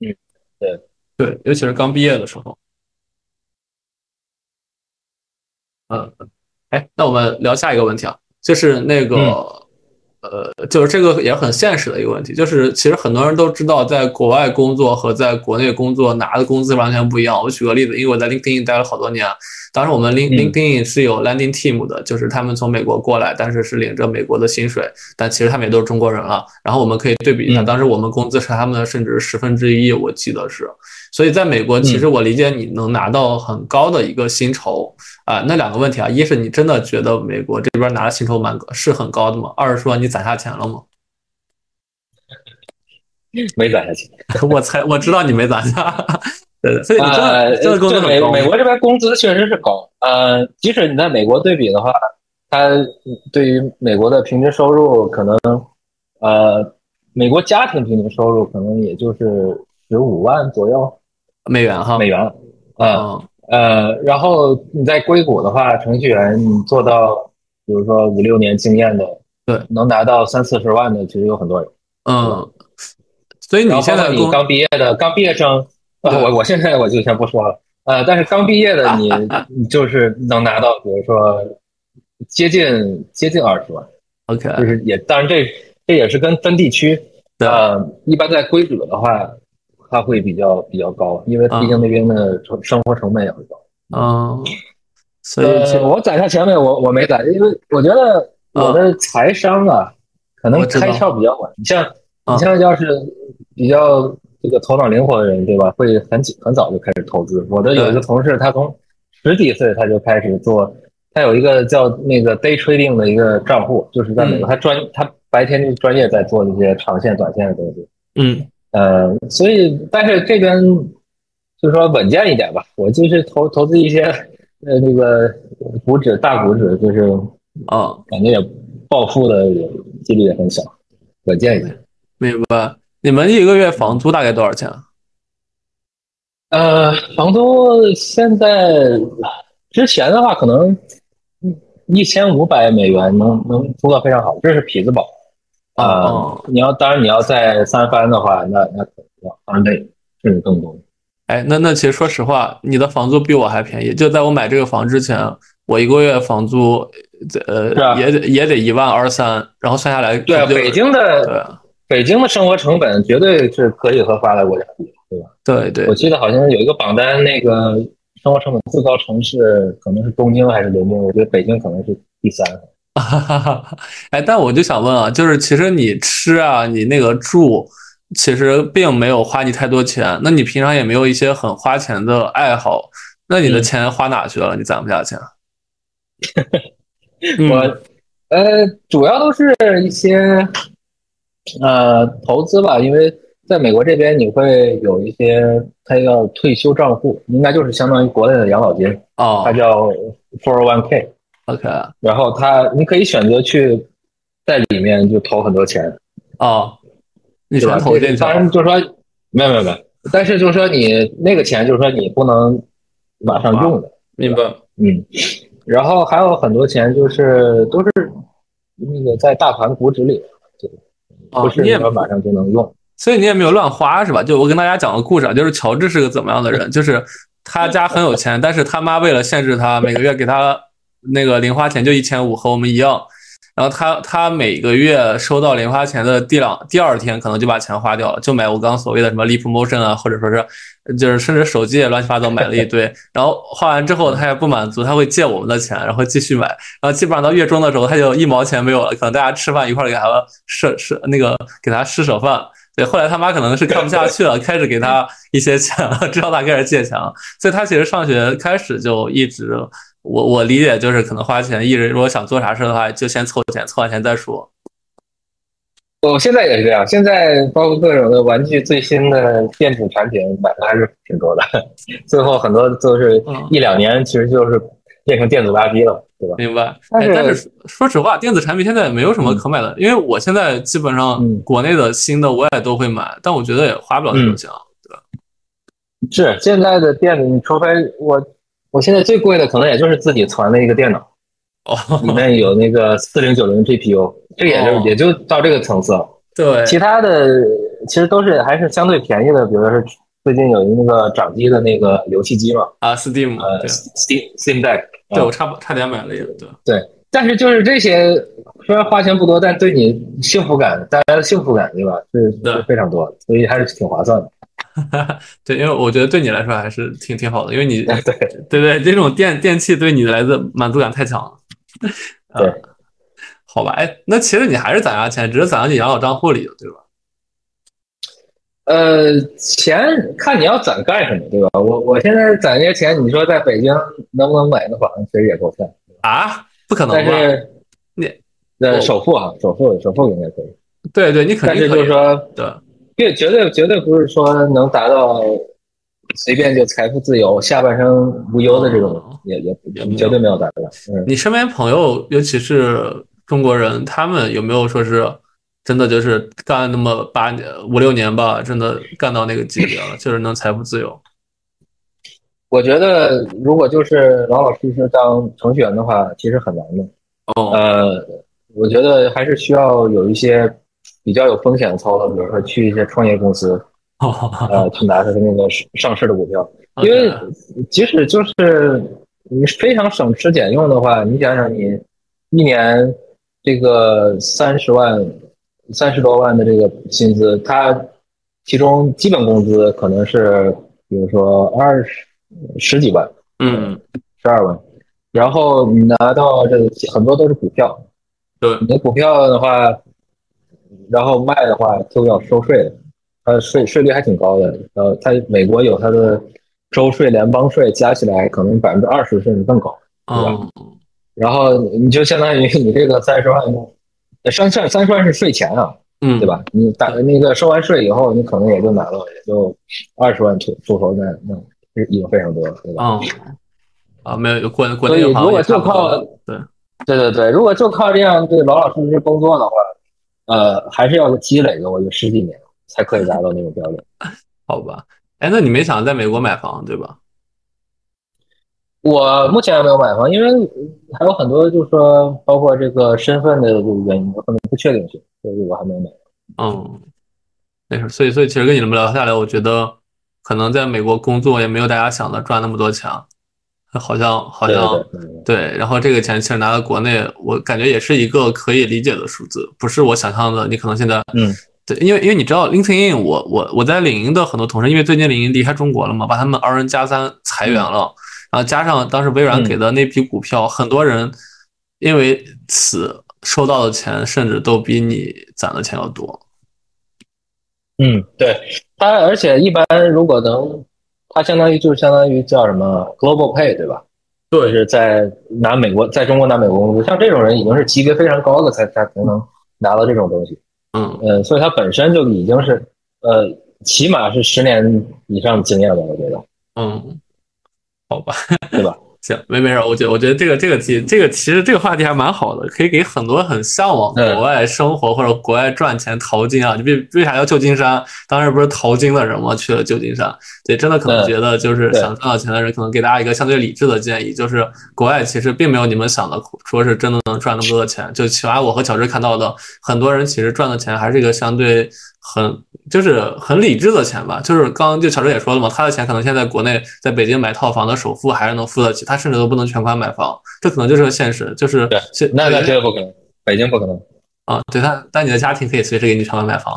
嗯，对对，尤其是刚毕业的时候。嗯，哎，那我们聊下一个问题啊，就是那个，呃，就是这个也很现实的一个问题，就是其实很多人都知道，在国外工作和在国内工作拿的工资完全不一样。我举个例子，因为我在 LinkedIn 待了好多年，当时我们 Link LinkedIn 是有 Landing Team 的，就是他们从美国过来，但是是领着美国的薪水，但其实他们也都是中国人了。然后我们可以对比一下，当时我们工资是他们的甚至十分之一，我记得是。所以在美国，其实我理解你能拿到很高的一个薪酬啊。那两个问题啊，一是你真的觉得美国这边拿的薪酬蛮是很高的吗？二是说你攒下钱了吗？没攒下钱，我猜我知道你没攒下。对，所以你呃，这个工资美美国这边工资确实是高。呃，即使你在美国对比的话，它对于美国的平均收入可能，呃，美国家庭平均收入可能也就是十五万左右。美元哈，美元，嗯呃，然后你在硅谷的话，程序员你做到，比如说五六年经验的，对，能拿到三四十万的，其实有很多人。嗯，所以你现在你刚毕业的，刚毕业生，我我现在我就先不说了，呃，但是刚毕业的你，你就是能拿到，比如说接近接近二十万，OK，就是也，当然这这也是跟分地区，呃，一般在硅谷的话。它会比较比较高，因为毕竟那边的成生活成本也会高。嗯，所以我攒下钱没？我我没攒，因为我觉得我的财商啊，可能开窍比较晚。你像你像要是比较这个头脑灵活的人，对吧？会很很早就开始投资。我的有一个同事，他从十几岁他就开始做，他有一个叫那个 day trading 的一个账户，就是在美国，他专他白天就专业在做那些长线、短线的东西。嗯。呃，所以，但是这边就是说稳健一点吧。我就是投投资一些呃那个股指、大股指，就是啊，感觉也暴富的几率也很小，稳健一点。明白。你们一个月房租大概多少钱？呃，房租现在之前的话，可能一千五百美元能能租到非常好，这是匹兹堡。啊，你要当然你要在三番的话，那那可能要翻倍甚至更多。哎，那那其实说实话，你的房租比我还便宜。就在我买这个房之前，我一个月房租呃也得也得一万二三，然后算下来对北京的对北京的生活成本绝对是可以和发达国家比，对吧？对对，我记得好像有一个榜单，那个生活成本最高城市可能是东京还是伦敦，我觉得北京可能是第三。哈哈哈，哎，但我就想问啊，就是其实你吃啊，你那个住，其实并没有花你太多钱。那你平常也没有一些很花钱的爱好，那你的钱花哪去了？你攒不下钱？我呃，主要都是一些呃投资吧，因为在美国这边你会有一些，它叫退休账户，应该就是相当于国内的养老金哦，它叫 four one k。OK，然后他你可以选择去在里面就投很多钱啊，你全投进去。当然就是说没有没有没有，但是就是说你那个钱就是说你不能马上用的，明白？嗯，然后还有很多钱就是都是那个在大盘股指里，就不是说马上就能用。所以你也没有乱花是吧？就我跟大家讲个故事啊，就是乔治是个怎么样的人？就是他家很有钱，但是他妈为了限制他，每个月给他。那个零花钱就一千五，和我们一样。然后他他每个月收到零花钱的第两第二天，可能就把钱花掉了，就买我刚刚所谓的什么 Leap Motion 啊，或者说是就是甚至手机也乱七八糟买了一堆。然后花完之后他也不满足，他会借我们的钱，然后继续买。然后基本上到月中的时候，他就一毛钱没有了。可能大家吃饭一块给他施施那个给他施舍饭。对，后来他妈可能是看不下去了，开始给他一些钱了，知道他开始借钱了。所以他其实上学开始就一直。我我理解就是可能花钱，一直如果想做啥事的话，就先凑钱，凑完钱再说。我现在也是这样，现在包括各种的玩具、最新的电子产品买的还是挺多的，最后很多都是一两年，其实就是变成电子垃圾了。对吧？明白。但是哎但是说实话，电子产品现在没有什么可买的，因为我现在基本上嗯国内的新的我也都会买，但我觉得也花不了多少钱对吧。是现在的电子，你除非我，我现在最贵的可能也就是自己攒的一个电脑，哦，里面有那个四零九零 GPU，这也就、哦也就到这个层次了。对，其他的其实都是还是相对便宜的，比如说是最近有一那个掌机的那个游戏机嘛，啊，Steam，呃，Steam Steam Deck，啊对我差不差点买了一个对。对，但是就是这些虽然花钱不多，但对你幸福感带来的幸福感，对吧？是非常多的，所以还是挺划算的。对，因为我觉得对你来说还是挺挺好的，因为你 对对对，这种电电器对你来的满足感太强了。对呃好吧，哎，那其实你还是攒下钱，只是攒到你养老账户里了，对吧？呃，钱看你要攒干什么，对吧？我我现在攒这些钱，你说在北京能不能买个房，其实也够呛。啊，不可能吧？但是你呃，首付啊，首付首付应该可以，对对，你肯定可以就是说，对，绝绝对绝对不是说能达到随便就财富自由、下半生无忧的这种哦，也也也绝对没有达到。嗯，你身边朋友，尤其是中国人，他们有没有说是真的就是干那么八年五六年吧，真的干到那个级别了，就是能财富自由？我觉得如果就是老老实实当程序员的话，其实很难的。哦，呃，我觉得还是需要有一些比较有风险的操作，比如说去一些创业公司，呃，去拿它的那个上上市的股票，因为即使就是你非常省吃俭用的话，你想想你一年这个三十万、三十多万的这个薪资，它其中基本工资可能是比如说二十十几万、嗯，十二万，然后你拿到这个很多都是股票，对，你的股票的话，然后卖的话就要收税的，它税税率还挺高的。呃，它美国有它的州税、联邦税加起来可能百分之二十甚至更高。嗯，然后你就相当于你这个三十万，呃三三三十万是税前啊，嗯，对？吧？你打那个收完税以后，你可能也就拿了也就二十万出出头，那那是已经非常多了，对吧？嗯，啊，没有国国内如果就靠对，对对对，如果就靠这样对老老实实工作的话，呃，还是要积累个我觉得十几年才可以达到那种标准。好吧。哎，那你没想在美国买房对吧？我目前还没有买房，因为还有很多就是说，包括这个身份的这个原因，有很多不确定性，所以我还没有买。嗯，没事。所以，所以其实跟你们聊下来，我觉得可能在美国工作也没有大家想的赚那么多钱，好像好像对。然后这个钱其实拿到国内，我感觉也是一个可以理解的数字，不是我想象的。你可能现在嗯对，因为因为你知道 LinkedIn，我我我在领英的很多同事，因为最近领英离开中国了嘛，把他们 R N 加三裁员了，然后加上当时微软嗯给的那批股票，很多人因为此收到的钱，甚至都比你攒的钱要多。嗯，对，他而且一般如果能，它相当于就是相当于叫什么 global pay 对吧？就对，是在拿美国，在中国拿美国工资，像这种人已经是级别非常高的才才才能拿到这种东西。嗯，呃，所以他本身就已经是呃，起码是十年以上的经验了，我觉得，嗯，好吧，对吧？行，没没事儿，我觉得我觉得这个这个题，这个其实这个话题还蛮好的，可以给很多很向往嗯国外生活或者国外赚钱淘金啊。你为为啥要旧金山？当时不是淘金的人吗？去了旧金山，对，真的可能嗯觉得就是想赚到钱的人，可能给大家一个相对理智的建议，就是国外其实并没有你们想的说是真的能赚那么多的钱。就起码我和乔治看到的，很多人其实赚的钱还是一个相对很就是很理智的钱吧。就是刚刚就小周也说了嘛，他的钱可能现在国内在北京买套房的首付还是能付得起，他甚至都不能全款买房，这可能就是个现实。就是对现那那对绝对不可能，北京不可能，啊，对他，但你的家庭可以随时给你全款买房。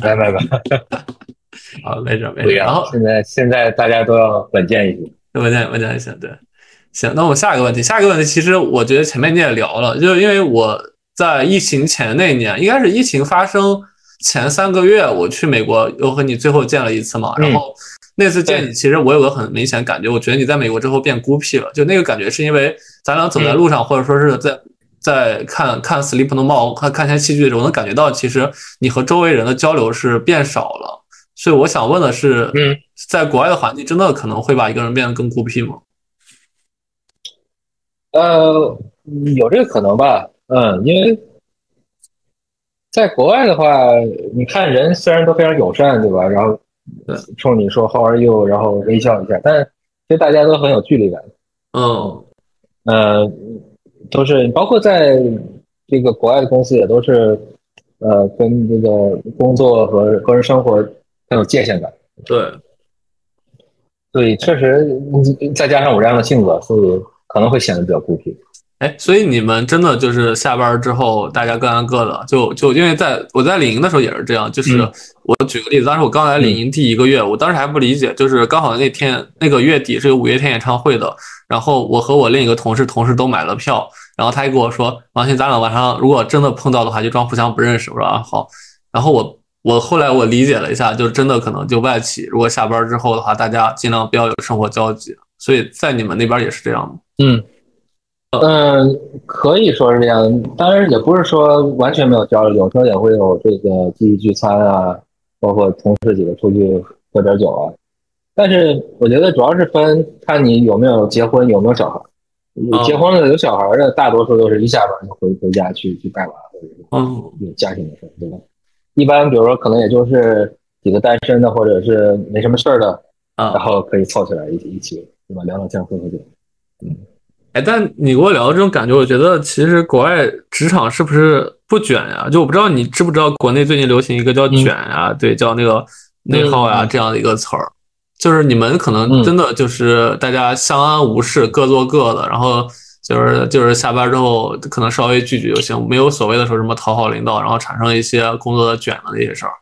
来来来，啊，没事没事。然后。现在现在大家都要稳健一些，文件文件行，对，行，那我们下一个问题，下一个问题其实我觉得前面你也聊了，就是因为我在疫情前那年，应该是疫情发生前三个月，我去美国又和你最后见了一次嘛，然后那次见你，其实我有个很明显感觉，我觉得你在美国之后变孤僻了，就那个感觉是因为咱俩走在路上，或者说是在。在看看 Sleep No More 看看一些戏剧的时候，我能感觉到，其实你和周围人的交流是变少了。所以我想问的是，嗯，在国外的环境真的可能会把一个人变得更孤僻吗？呃，有这个可能吧，嗯，因为在国外的话，你看人虽然都非常友善，对吧？然后冲你说 How are you，然后微笑一下，但其实大家都很有距离感。嗯呃，都是包括在这个国外的公司也都是，呃，跟这个工作和个人生活很有界限感。对，所以确实，嗯再加上我这样的性格，所以可能会显得比较孤僻。哎，所以你们真的就是下班之后，大家各干各的，就就因为在我在领营的时候也是这样，就是嗯我举个例子，当时我刚来领营第一个月，我当时还不理解，就是刚好那天那个月底是有五月天演唱会的，然后我和我另一个同事同事都买了票，然后他还跟我说，王鑫，咱俩晚上如果真的碰到的话，就装互相不认识。我说啊好，然后我我后来我理解了一下，就真的可能就外企，如果下班之后的话，大家尽量不要有生活交集，所以在你们那边也是这样吗？嗯，嗯，可以说是这样。当然，也不是说完全没有交流，有时候也会有这个集体聚餐啊，包括同事几个出去喝点酒啊。但是我觉得主要是分看你有没有结婚，有没有小孩。有结婚了有小孩的，大多数都是一下班就回回家去去带娃，或者有家庭的事，对吧？一般比如说可能也就是几个单身的，或者是没什么事儿的，然啊，后可以凑起来一起一起，对吧？聊聊天，喝喝酒。哎，但你跟我聊这种感觉，我觉得其实国外职场是不是不卷呀？就我不知道你知不知道，国内最近流行一个叫卷呀，对，叫那个内耗呀嗯这样的一个词儿，就是你们可能嗯真的就是大家相安无事，各做各的，然后就是就是下班之后可能稍微聚聚就行，没有所谓的说什么讨好领导，然后产生一些工作的卷的那些事儿。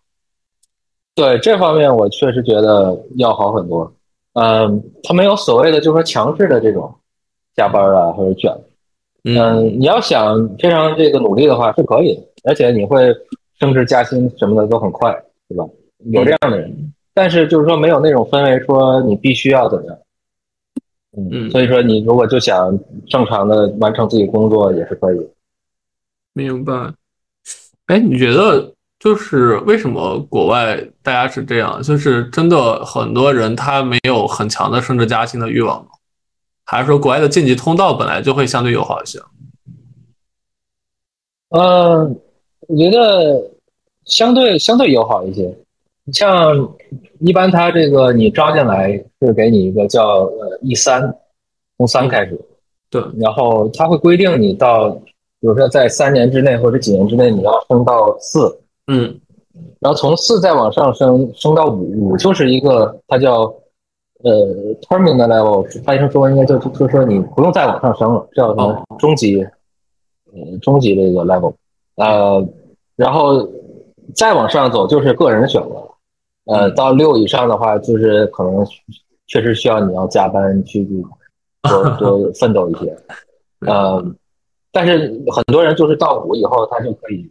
对这方面，我确实觉得要好很多。嗯，他没有所谓的就是说强制的这种加班啊或者卷。嗯嗯，你要想非常这个努力的话是可以的，而且你会升职加薪什么的都很快，对吧？有这样的人，但是就是说没有那种氛围，说你必须要怎么样。嗯嗯，所以说你如果就想正常的完成自己工作也是可以。明白。哎，你觉得就是为什么国外大家是这样？就是真的很多人他没有很强的升职加薪的欲望吗？还是说国外的晋级通道本来就会相对友好一些？嗯，我觉得相对相对友好一些。像一般他这个你招进来是给你一个叫呃 E 三，从三开始，对，然后他会规定你到，比如说在三年之内或者几年之内你要升到四，嗯然后从四再往上升，升到五，五就是一个它叫呃 terminal level，翻译成中文应该就就是说你不用再往上升了，叫什么哦。中级，呃中级这个 level，呃，然后再往上走就是个人选择了，呃，嗯。到六以上的话就是可能确实需要你要加班去 多多奋斗一些，呃，但是很多人就是到五以后他就可以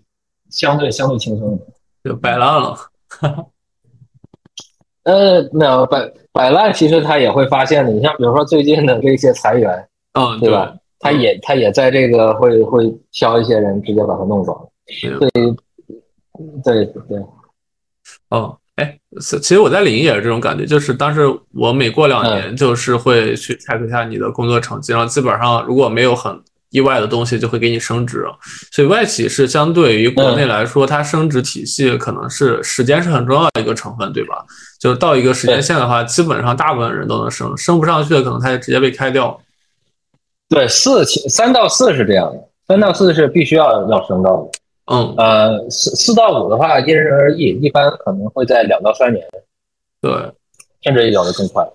相对相对轻松。就摆烂了。呃，没有摆摆烂，其实他也会发现的。你像比如说最近的这些裁员，嗯，对吧？他也他也在这个会会挑一些人，直接把他弄走。明对，对对，哦，哎，其其实我在领英也是这种感觉，就是当时我每过两年就是会去 check 一下你的工作成绩，然后基本上如果没有很意外的东西，就会给你升职。所以外企是相对于国内来说，它升职体系可能是时间是很重要的一个成分，对吧？就到一个时间线的话，基本上大部分人都能升，升不上去的可能他就直接被开掉。对四起三到四是这样的，三到四是必须要要升到的。嗯，呃，四四到五的话因人而异，一般可能会在两到三年，对，甚至有的更快。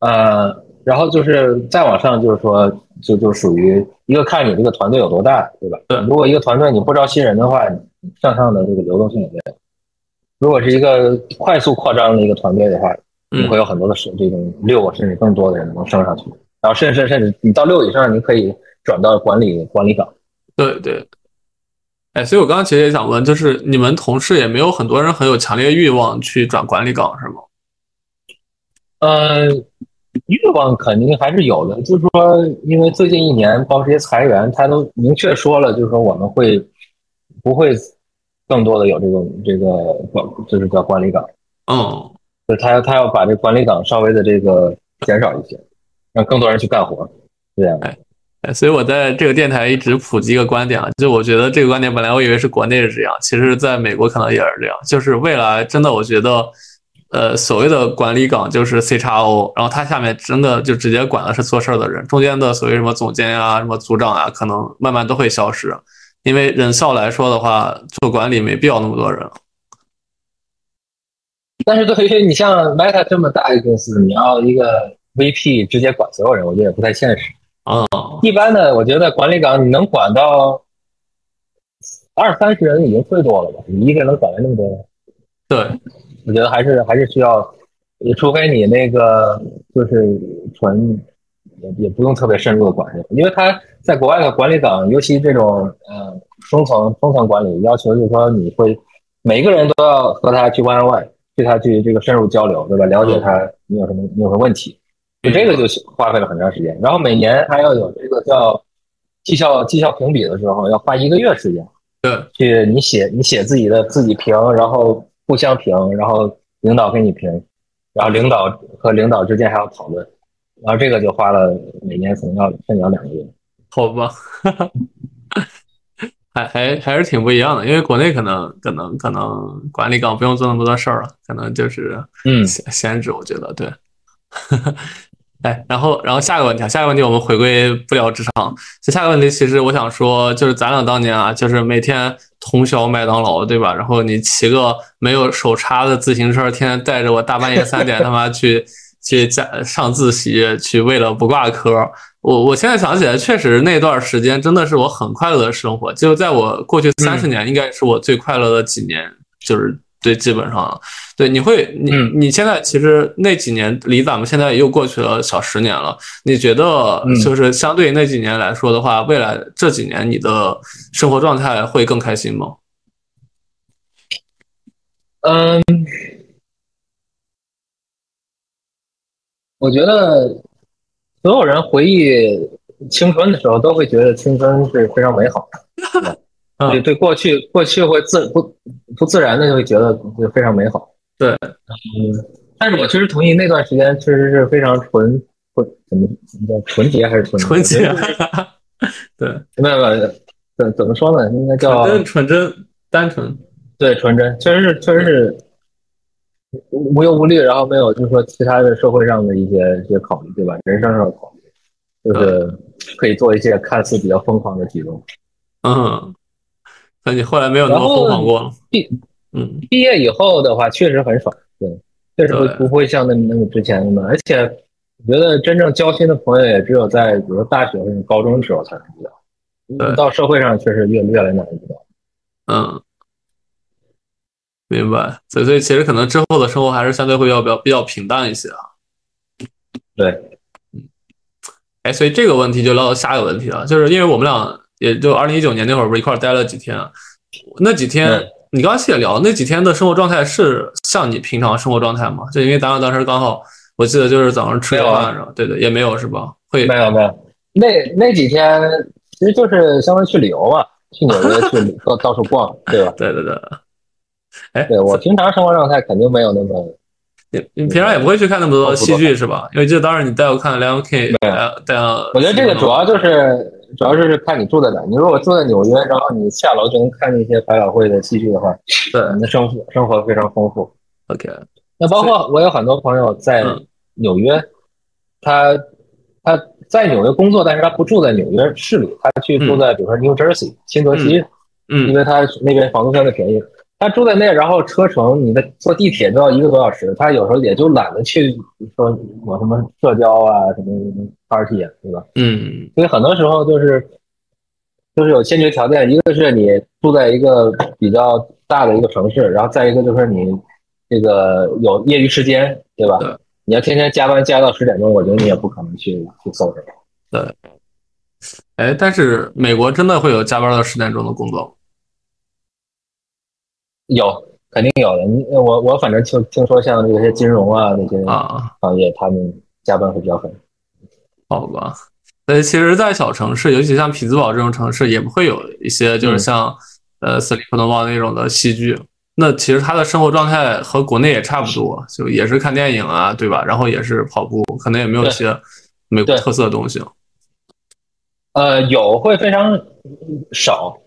呃，然后就是再往上，就是说，就就属于一个看你这个团队有多大，对吧？对如果一个团队你不招新人的话，你向上的这个流动性也没有。如果是一个快速扩张的一个团队的话，你嗯会有很多的是这种六甚至更多的人能升上去，然后甚至甚至你到六以上，你可以转到管理管理岗。对对。哎，所以我刚刚其实也想问，就是你们同事也没有很多人很有强烈欲望去转管理岗，是吗？呃，欲望肯定还是有的，就是说，因为最近一年包括这些裁员，他都明确说了，就是说我们会不会更多的有这种这个管，就是叫管理岗，嗯，就是他他要把这管理岗稍微的这个减少一些，让更多人去干活，这样。哎所以我在这个电台一直普及一个观点啊，就我觉得这个观点本来我以为是国内是这样，其实在美国可能也是这样，就是未来真的我觉得，呃，所谓的管理岗就是 C 叉 O，然后他下面真的就直接管的是做事儿的人，中间的所谓什么总监啊、什么组长啊，可能慢慢都会消失，因为人效来说的话，做管理没必要那么多人。但是对于你像 Meta 这么大一个公司，你要一个 VP 直接管所有人，我觉得也不太现实。啊、一般的，我觉得管理岗你能管到二三十人已经最多了吧？你一个人能管来那么多，对，我觉得还是还是需要，除非你那个就是纯也也不用特别深入的管理，因为他在国外的管理岗，尤其这种呃中层中层管理，要求就是说你会每个人都要和他去 one on one，对他去这个深入交流，对吧？了解他你有什么你有什么问题，就这个就花费了很长时间。然后每年还要有这个叫绩效绩效评比的时候，要花一个月时间。对，去你写你写自己的自己评，然后互相评，然后领导给你评，然后领导和领导之间还要讨论，然后这个就花了每年可能要甚至要两个月。好吧，还还还是挺不一样的，因为国内可能可能可能管理岗不用做那么多事儿了，可能就是嗯闲闲职，我觉得对。哎，然后然后下个问题啊，下个问题我们回归不聊职场。这下个问题其实我想说，就是咱俩当年啊，就是每天通宵麦当劳，对吧？然后你骑个没有手刹的自行车，天天带着我大半夜三点他妈去去加上自习，去为了不挂科。我我现在想起来，确实那段时间真的是我很快乐的生活，就在我过去三十年，应该是我最快乐的几年，就是对，基本上对，你会你嗯你现在其实那几年离咱们现在又过去了小十年了，你觉得嗯就是相对于那几年来说的话，未来这几年你的生活状态会更开心吗？嗯，我觉得所有人回忆青春的时候，都会觉得青春是非常美好的。嗯对对，过去过去会自不不自然的就会觉得就非常美好。对嗯，但是我确实同意那段时间确实是非常纯纯怎么怎么叫纯洁还是纯纯洁 对，没有没有怎怎么说呢？应该叫纯真纯真单纯，对纯真，确实是确实是无无忧无虑，然后没有就是说其他的社会上的一些一些考虑，对吧？人生上的考虑，就是可以做一些看似比较疯狂的举动。嗯，那你后来没有那么疯狂过？了，毕嗯。毕业以后的话，确实很爽，对，确实不不会像那那么之前那么，而且我觉得真正交心的朋友也只有在比如说大学或者高中的时候才能遇到，对。到社会上确实越越来越难遇到。嗯，明白。所以所以其实可能之后的生活还是相对会要比较比较平淡一些啊。对，哎，所以这个问题就聊到下一个问题了，就是因为我们俩也就二零一九年那会儿不是一块儿待了几天啊，那几天、嗯你刚刚也聊那几天的生活状态是像你平常生活状态吗？就因为咱俩当时刚好，我记得就是早上吃个没有啊饭，然后对对，也没有是吧？会没有没有，那那几天其实就是相当于去旅游嘛，去纽约去到到处逛，对吧？对对对。哎，对我平常生活状态肯定没有那么你你平常也不会去看那么多戏剧是吧？因为记得当时你带我看《Lion King》，没有呃带我我觉得这个主要就是主要是看你住在哪。你如果住在纽约，然后你下楼就能看那些百老汇的戏剧的话，对你的生活生活非常丰富。OK，那包括我有很多朋友在嗯纽约，他他在纽约工作，但是他不住在纽约市里，他去住在比如说 New Jersey 新泽西，嗯因嗯为他那边房租相对便宜。他住在那，然后车程你的坐地铁都要一个多小时，他有时候也就懒得去说我什么社交啊，什么 party 啊，对吧？嗯所以很多时候就是就是有先决条件，一个是你住在一个比较大的一个城市，然后再一个就是你这个有业余时间，对吧？对你要天天加班加到十点钟，我觉得你也不可能去去搜这个。哎，但是美国真的会有加班到十点钟的工作吗？有肯定有的，你我我反正听听说像这些金融啊那些啊，行业，他们加班会比较狠。好吧。所以其实，在小城市，尤其像匹兹堡这种城市，也不会有一些就是像、呃斯里普诺堡那种的戏剧。那其实他的生活状态和国内也差不多，就也是看电影啊，对吧？然后也是跑步，可能也没有一些美国特色的东西。呃，有会非常少，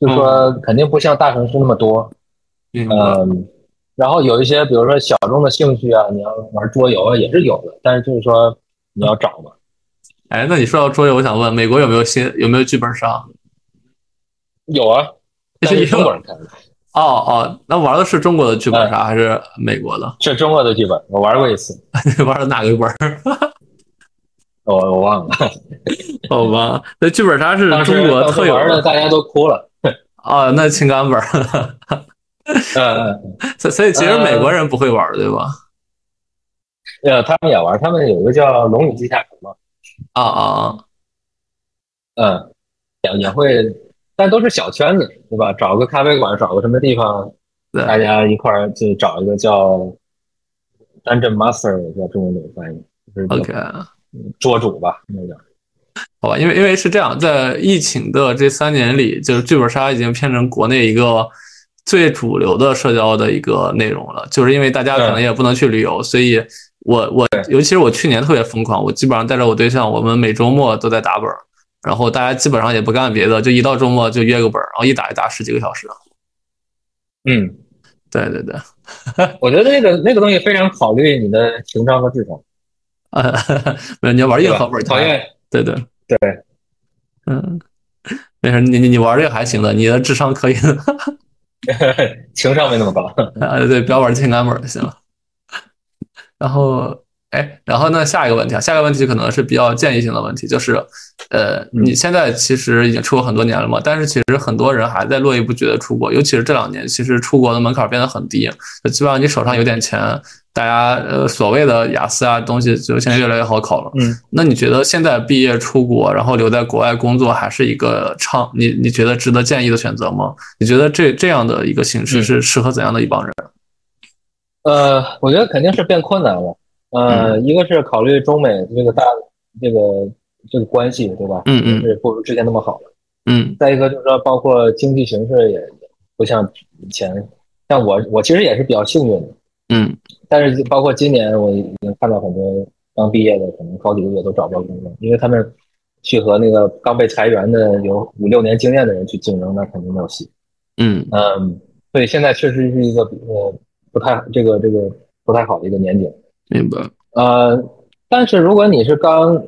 就是说肯定不像大城市那么多。嗯，然后有一些，比如说小众的兴趣啊，你要玩桌游啊，也是有的，但是就是说你要找嘛。哎，那你说到桌游，我想问，美国有没有新有没有剧本杀？有啊，这是一但是中国人开的，哦哦，那玩的是中国的剧本杀还是美国的？是中国的剧本，我玩过一次，玩的哪个本儿？我我忘了，好吧，那剧本杀是中国特有玩的，大家都哭了。哦，那情感本儿。嗯嗯，所所以其实美国人不会玩，对吧？呃，他们也玩，他们有一个叫《龙与地下城》嘛，啊啊啊！嗯，也也会，但都是小圈子，对吧？找个咖啡馆，找个什么地方，大家一块儿就找一个叫 Dungeon Master，叫中文怎么翻译？就是 OK，桌主吧，那个。好吧，因为因为是这样，在疫情的这三年里，就是剧本杀已经变成国内一个最主流的社交的一个内容了。就是因为大家可能也不能去旅游，所以我我尤其是我去年特别疯狂，我基本上带着我对象，我们每周末都在打本，然后大家基本上也不干别的，就一到周末就约个本，然后一打一打十几个小时。嗯，对对对，我觉得那个那个东西非常考虑你的情商和智商，呃，没有你要玩硬核本，讨厌，对对。对，嗯，没事，你你你玩这个还行的，你的智商可以。的。情商没那么高。啊，对，不要玩情感本就行了。然后，哎，然后那下一个问题啊，下一个问题可能是比较建议性的问题，就是，呃，你现在其实已经出国很多年了嘛，但是其实很多人还在络绎不绝的出国，尤其是这两年，其实出国的门槛变得很低，就基本上你手上有点钱，大家呃所谓的雅思啊东西就现在越来越好考了。嗯，那你觉得现在毕业出国，然后留在国外工作，还是一个畅你你觉得值得建议的选择吗？你觉得这这样的一个形式嗯是适合怎样的一帮人？呃，我觉得肯定是变困难了。呃，一个是考虑中美这个大这个这个关系，对吧？嗯嗯是不如之前那么好了。嗯再一个就是说，包括经济形势也也不像以前。像我，我其实也是比较幸运的，嗯但是包括今年，我已经看到很多刚毕业的，可能好几个月都找不到工作，因为他们去和那个刚被裁员的有五六年经验的人去竞争，那肯定没有戏。嗯嗯，所以现在确实是一个呃不太这个这个不太好的一个年景。明白。呃，但是如果你是刚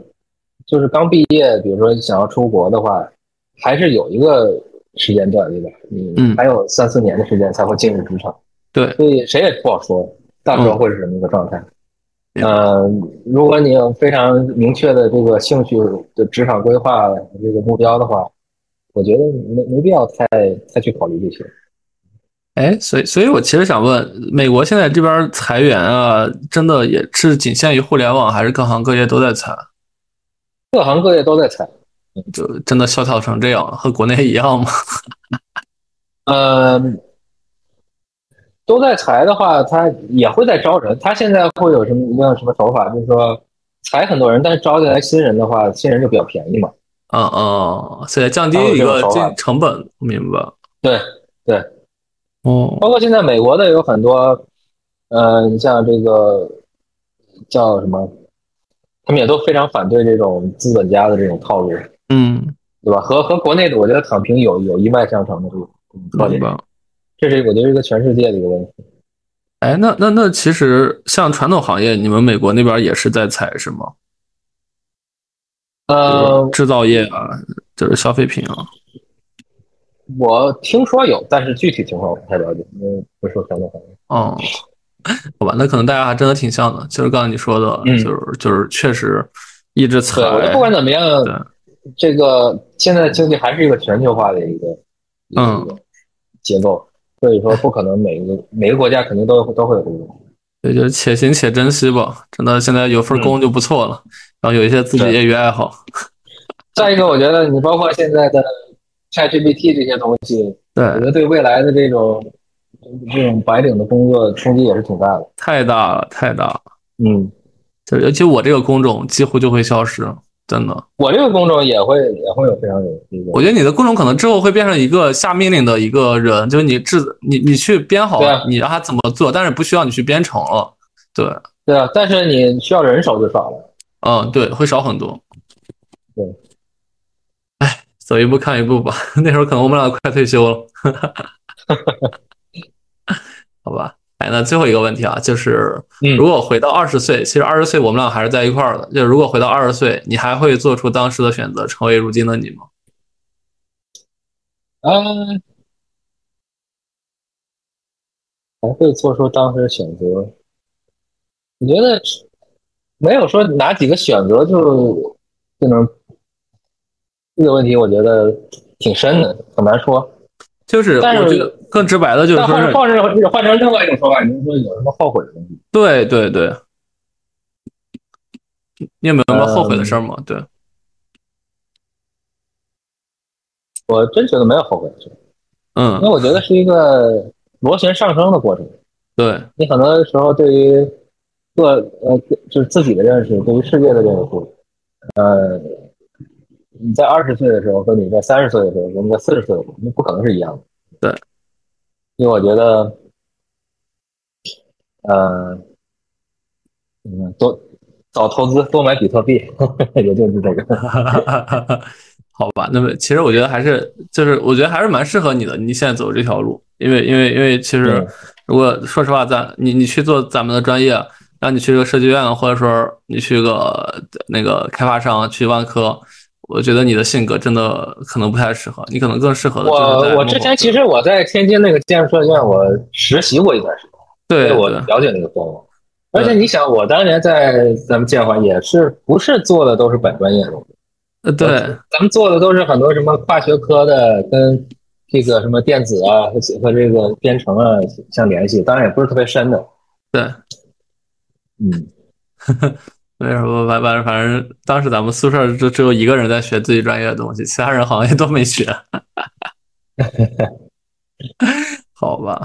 就是刚毕业，比如说想要出国的话，还是有一个时间段，对吧？你嗯还有三四年的时间才会进入职场，对，所以谁也不好说到时候会是什么一个状态。嗯呃，如果你有非常明确的这个兴趣的职场规划这个目标的话，我觉得没没必要太太去考虑这些。哎，所以所以我其实想问，美国现在这边裁员啊，真的也是仅限于互联网，还是各行各业都在裁？各行各业都在裁，就真的萧条成这样，和国内一样吗？呃，都在裁的话，他也会在招人。他现在会有什么用什么手法？就是说裁很多人，但是招进来新人的话，新人就比较便宜嘛。嗯嗯，所以降低一个成本，明白？对对，哦，包括现在美国的有很多，呃，你像这个叫什么，他们也都非常反对这种资本家的这种套路，嗯，对吧？和和国内的我觉得躺平有有一脉相承的这种特点，明白。这是我觉得是一个全世界的一个问题。哎，那那那其实像传统行业，你们美国那边也是在裁是吗？呃，制造业啊，就是消费品啊。我听说有，但是具体情况我不太了解，因为不是传统行业。哦，好吧，那可能大家还真的挺像的，就是刚才你说的，嗯就是就是确实一直裁对，，我觉得不管怎么样，这个现在经济还是一个全球化的一个一嗯个结构，所以说不可能每个每个国家肯定都都会有这个问题。对，就是且行且珍惜吧。真的，现在有份工就不错了，然后有一些自己业余爱好。再一个，我觉得你包括现在的 ChatGPT 这些东西，我觉对，得对未来的这种这种白领的工作冲击也是挺大的。太大了，太大了。嗯，就尤其我这个工种几乎就会消失，真的。我这个工种也会也会有非常有，我觉得你的工种可能之后会变成一个下命令的一个人，就是你制你你去编好你让他怎么做，但是不需要你去编程了。对，对啊，但是你需要人手就少了。嗯，对，会少很多。对，走一步看一步吧。那时候可能我们俩快退休了，好吧？哎，那最后一个问题啊，就是嗯如果回到二十岁，其实二十岁我们俩还是在一块儿的。就是如果回到二十岁，你还会做出当时的选择，成为如今的你吗？嗯，还会做出当时的选择。我觉得没有说哪几个选择就就能这个问题，我觉得挺深的，很难说。就是但是我觉得更直白的就是但说是，换换成换成另外一种说法，你是说有什么后悔的东西？对对对，你有没有什么后悔的事儿吗？对，我真觉得没有后悔的事，因嗯为，我觉得是一个螺旋上升的过程。对，你很多时候对于个呃就是自己的认识，对于世界的认识，呃，你在二十岁的时候和你在三十岁的时候，和你在四十岁的时候，那不可能是一样的。对，因为我觉得，呃，嗯，多早投资，多买比特币，也就是这个。好吧，那么其实我觉得还是就是我觉得还是蛮适合你的，你现在走这条路，因为因为因为其实嗯如果说实话，咱你你去做咱们的专业，让你去个设计院，或者说你去个那个开发商，去万科，我觉得你的性格真的可能不太适合，你可能更适合我我之前其实我在天津那个建设院，我实习过一段时间。对我了解那个风貌。而且你想，我当年在咱们建华也是不是做的都是本专业的，呃对咱们做的都是很多什么跨学科的，跟这个什么电子啊和和这个编程啊相联系，当然也不是特别深的。对，嗯，没什么，反反反正当时咱们宿舍就只有一个人在学自己专业的东西，其他人好像也都没学。好吧，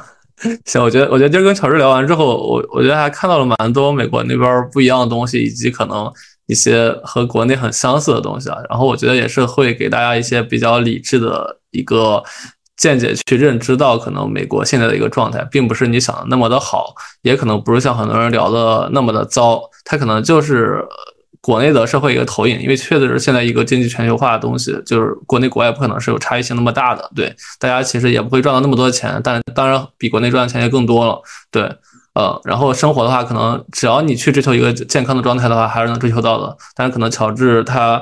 行，我觉得我觉得今儿跟乔治聊完之后，我我觉得还看到了蛮多美国那边不一样的东西，以及可能一些和国内很相似的东西啊。然后我觉得也是会给大家一些比较理智的一个见解，去认知到可能美国现在的一个状态，并不是你想的那么的好，也可能不是像很多人聊的那么的糟，它可能就是国内的社会一个投影，因为确实是现在一个经济全球化的东西，就是国内国外不可能是有差异性那么大的，对，大家其实也不会赚到那么多钱，但当然比国内赚的钱也更多了，对，呃，然后生活的话，可能只要你去追求一个健康的状态的话，还是能追求到的，但是可能乔治他。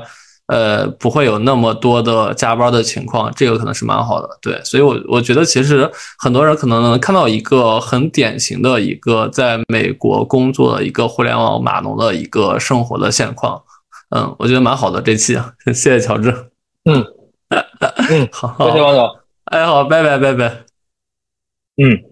呃，不会有那么多的加班的情况，这个可能是蛮好的，对，所以我我觉得其实很多人可能能看到一个很典型的一个在美国工作的一个互联网码农的一个生活的现况，嗯，我觉得蛮好的这期，谢谢乔治，嗯 嗯，好，谢谢王总，哎好，拜拜拜拜。嗯。